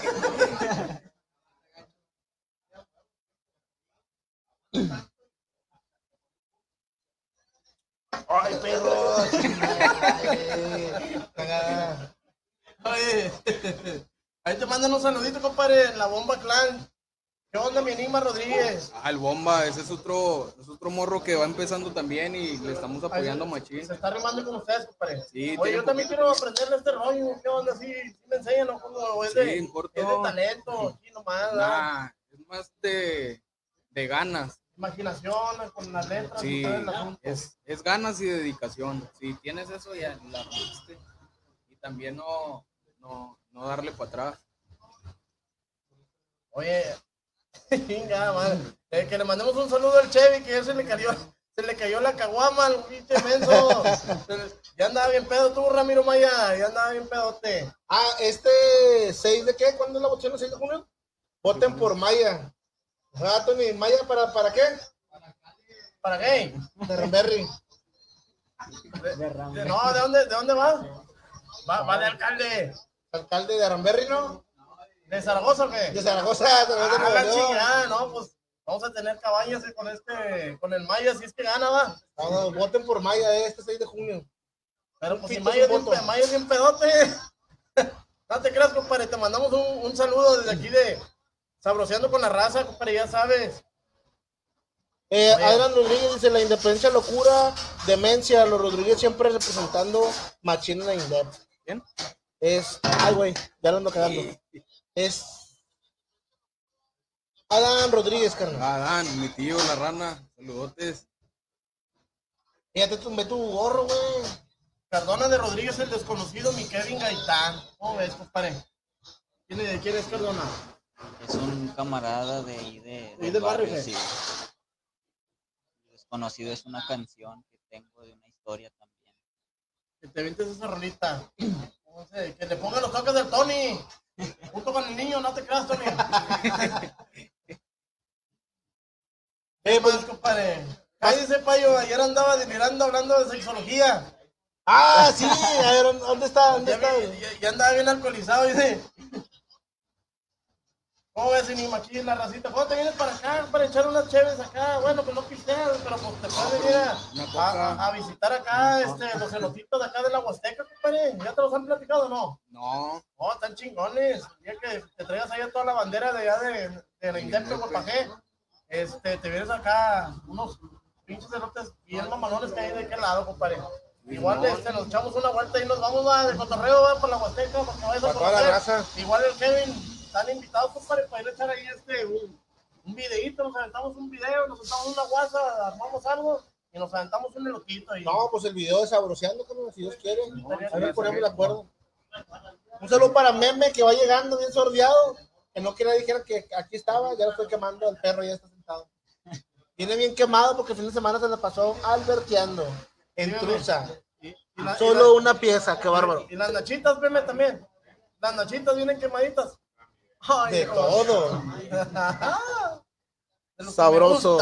Ay, perro. Ay. Oye, ahí te mandan un saludito, compadre, en la bomba clan. ¿Qué onda, mi Enigma Rodríguez? Ah, el bomba, ese es otro, es otro morro que va empezando también y le estamos apoyando machín. Se está rimando con ustedes, compadre. Sí, Oye, yo también quiero aprenderle este rollo. ¿Qué onda? Sí, sí me enseñan, ¿no? ¿Cómo es, Sí, de, en corto. es de talento, aquí nomás, ¿verdad? Nah, es más de, de ganas. Imaginación, con las letras y Sí, es, es ganas y dedicación. Si tienes eso, ya la rompiste. Y también no, no, no darle para atrás. Oye, chinga, madre. Eh, que le mandemos un saludo al Chevy, que ya se le cayó, se le cayó la caguama al pinche menso. Ya andaba bien pedo tú, Ramiro Maya, ya andaba bien pedote. Ah, este 6 de qué? ¿Cuándo es la votación? ¿El 6 de junio? Voten por Maya. Ah, Tony, ¿Maya para, para qué? ¿Para qué? De Ramberry. De- no, ¿de dónde, de dónde va? Va, va de alcalde. Alcalde de Aramberry, ¿no? ¿De Zaragoza o qué? De Zaragoza, de Ah, chingada, no, pues vamos a tener cabañas con este, con el Maya, si es que gana, va. No, no, voten por Maya eh, este 6 de junio. Pero pues si Maya es bien, Maya es bien pedote. No te creas, compadre, te mandamos un, un saludo desde aquí de Sabroseando con la raza, compadre, ya sabes. Eh. Adrián Rodríguez dice, la independencia, locura, demencia, los Rodríguez siempre representando machín en la Indep. ¿Quién? Es, ay güey, ya lo ando cagando. Es Adán Rodríguez, carnal. Dan, mi tío, la rana, saludotes. Ya te tumbé tu gorro, güey. Cardona de Rodríguez, el desconocido, mi Kevin Gaitán. ¿Cómo ves, compadre? ¿Quién es, quién es Cardona? Es un camarada de ahí de, ¿Y del barrio, qué? sí. Desconocido es una canción que tengo de una historia también. Que te ventes esa rolita. No sé, que le pongan los toques del Tony. Junto con el niño, no te creas, Tony. ¿Qué más, compadre? Cállese, payo. Ayer andaba delirando hablando de sexología. Ah, sí, a ver, ¿dónde está? ¿Dónde Ya, está? vi- ya- ya andaba bien alcoholizado, dice. ¿Cómo ves, Inima, aquí en la racita? ¿Cuándo te vienes para acá para echar unas cheves acá? Bueno, pues no pisteas, pero pues te puedes venir a, a- a- a visitar acá este, los elotitos de acá de la Huasteca, compadre. ¿Ya te los han platicado o no? No, No, están chingones. Ya que te traigas allá toda la bandera de allá de, de la Indep de Guapajé. Este, te vienes acá unos pinches elotes bien mamalones que hay de aquel lado, compadre. Igual este, nos echamos una vuelta y nos vamos va, de cotorreo va, por la Huasteca para que vayas a Para conocer. Igual el Kevin, están invitados, compadre, para ir a echar ahí este, un, un videíto, nos aventamos un video, nos aventamos una guasa, armamos algo y nos aventamos un elotito. Y, No, pues el video de Sabroseando, carnal, si Dios quiere. Ahí nos ponemos de acuerdo. Un saludo para Meme que va llegando bien sordeado. Que no quería dijeran que aquí estaba, ya lo estoy quemando, el perro ya está sentado. Viene bien quemado porque el fin de semana se la pasó alberteando en truza. Solo una pieza, qué bárbaro. Y las nachitas, veme también. Las nachitas vienen quemaditas. Ay, De no. todo. De Sabroso.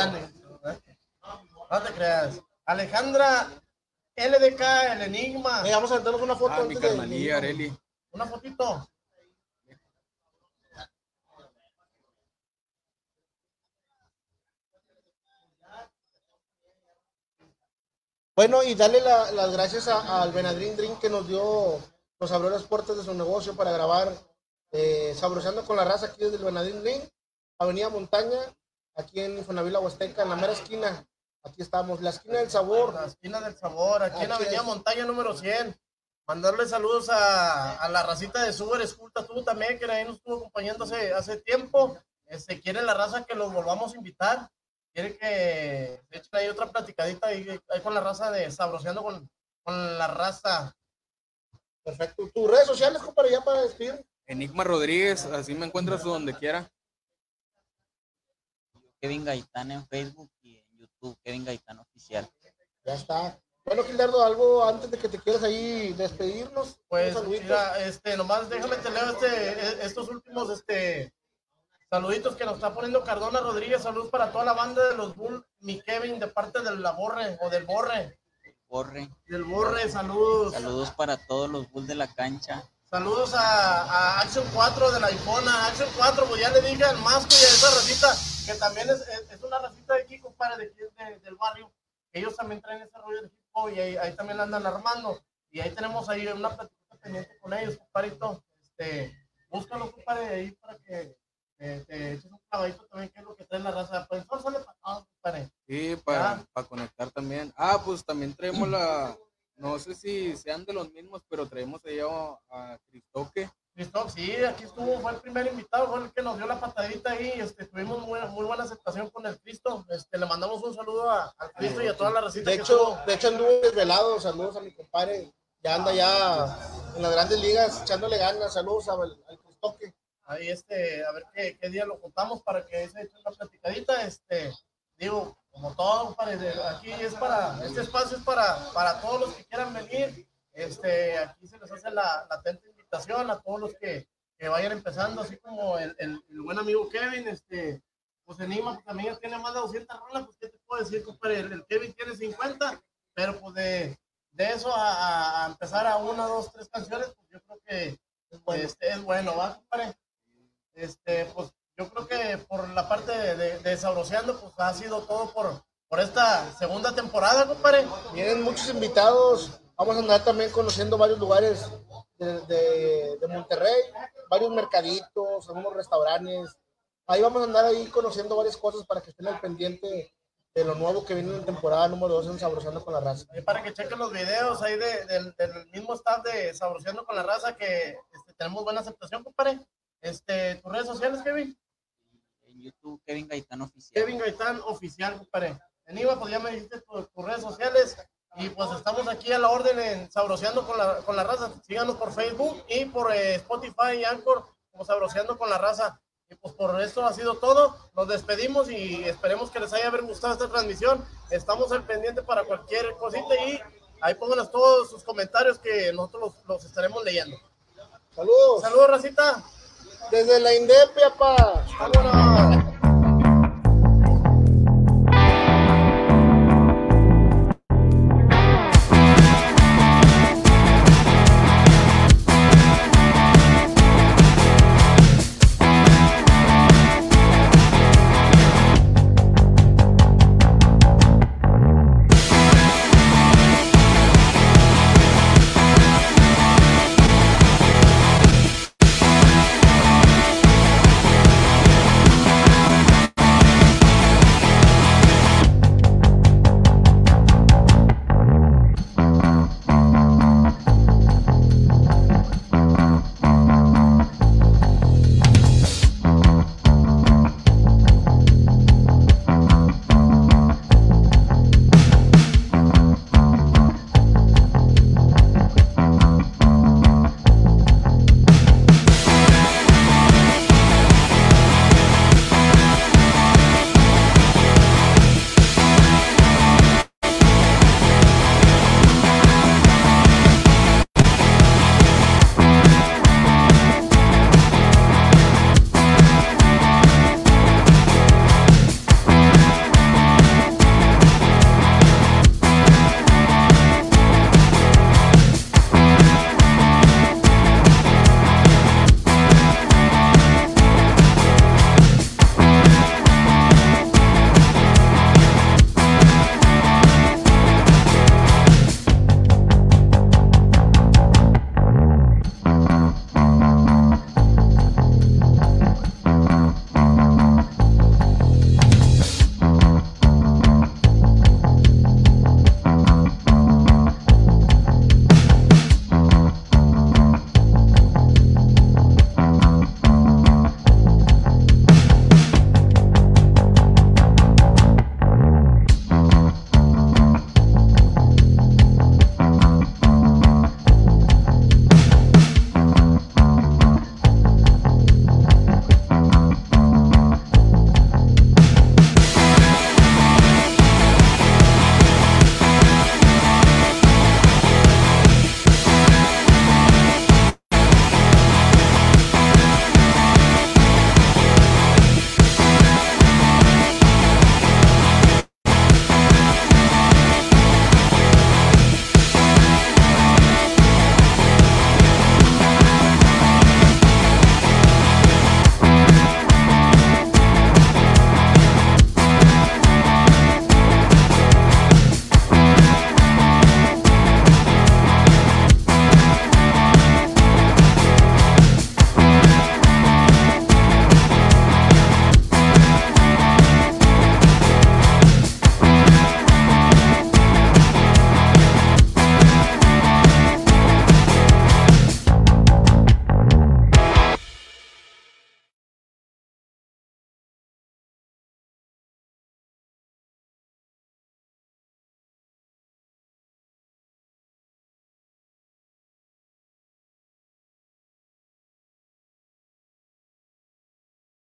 No te creas. Alejandra LDK, el enigma. Eh, vamos a aventarnos una foto ah, mi antes de- carnalía, Areli. Una fotito. Bueno, y darle la- las gracias a- al Benadrín Drink que nos dio, nos abrió las puertas de su negocio para grabar eh, Sabroseando con la raza aquí desde el Benadrín Drink, Avenida Montaña, aquí en Infonavila Huasteca, en la mera esquina. Aquí estamos, la esquina del sabor. La esquina del sabor, aquí en Aquí Avenida es. Montaña número 100. Mandarle saludos a, a la racita de Suber Esculta, tú también, que ahí nos estuvo acompañando hace, hace tiempo. Este, quiere la raza que los volvamos a invitar. Quiere que de hecho hay otra platicadita ahí, ahí con la raza de Sabroseando con, con la raza. Perfecto. Tus redes sociales, compadre, ya para despedir. Enigma Rodríguez, así me encuentras tú donde quiera. Kevin Gaitán en Facebook y en YouTube, Kevin Gaitán Oficial. Ya está. Bueno, Gildardo, algo antes de que te quieras ahí despedirnos. Pues, mira, este, nomás déjame te leo este, estos últimos, este, saluditos que nos está poniendo Cardona Rodríguez. Saludos para toda la banda de los Bull, mi Kevin, de parte de la Borre, o del Borre. Borre. Del Borre, saludos. Saludos para todos los Bulls de la cancha. Saludos a, a Action 4 de la iPhone, a Action 4, pues ya le dije al Masco y a esa racita, que también es, es, es una racita de aquí, compadre, de aquí de- del barrio, ellos también traen ese rollo de hip hop y ahí, ahí también la andan armando. Y ahí tenemos ahí una plática pendiente con ellos, compadrito. Este, búscalo, compadre, ahí para que eh, te eches un clavadito también, que es lo que trae la raza. Pues sale para todos, compadre. Sí, para, para conectar también. Ah, pues también traemos la, no sé si sean de los mismos, pero traemos allá a Cristoque. Listo, sí, aquí estuvo, fue el primer invitado, fue el que nos dio la patadita ahí, este, tuvimos muy, muy buena aceptación con el Cristo, este, le mandamos un saludo a- al Cristo y a toda la recita De hecho, estuvo. de hecho anduve desvelado, saludos a mi compadre, ya anda ya en las grandes ligas echándole ganas, saludos al, al Cristoque. ahí este, a ver qué, qué día lo juntamos para que se eche una platicadita, este, digo, como todo, aquí es para, este espacio es para, para todos los que quieran venir, este, aquí se les hace la, la atenta invitación a todos los que, que vayan empezando, así como el, el, el buen amigo Kevin, este, pues Enigma pues, también ya tiene más de 200 rolas, pues qué te puedo decir, compadre, el, el Kevin tiene 50, pero pues de, de eso a, a- a empezar a una, dos, tres canciones, pues yo creo que Es bueno. este, es bueno, ¿va, compadre? Este, pues yo creo que por la parte de, de, de Sabroseando, pues ha sido todo por, por esta segunda temporada, compadre. Vienen muchos invitados, vamos a andar también conociendo varios lugares de, de- de Monterrey, varios mercaditos, algunos restaurantes. Ahí vamos a andar ahí conociendo varias cosas para que estén al pendiente de lo nuevo que viene en temporada número 2 en Sabrosando con la Raza. Para que chequen los videos ahí de- del, del mismo staff de Sabroseando con la Raza, que este, tenemos buena aceptación, compadre. Este, tus redes sociales, Kevin. En YouTube, Kevin Gaitán Oficial. Kevin Gaitán Oficial, compadre. En IVA, pues ya me dijiste tus redes sociales. Y pues estamos aquí a la orden en Sabroseando con la, con la Raza. Síganos por Facebook y por eh, Spotify y Anchor como Sabroseando con la Raza. Y pues por esto ha sido todo. Nos despedimos y esperemos que les haya gustado esta transmisión. Estamos al pendiente para cualquier cosita y ahí pónganos todos sus comentarios que nosotros los, los estaremos leyendo. Saludos. Saludos, Racita. Desde la Indepia, pa. Vámonos.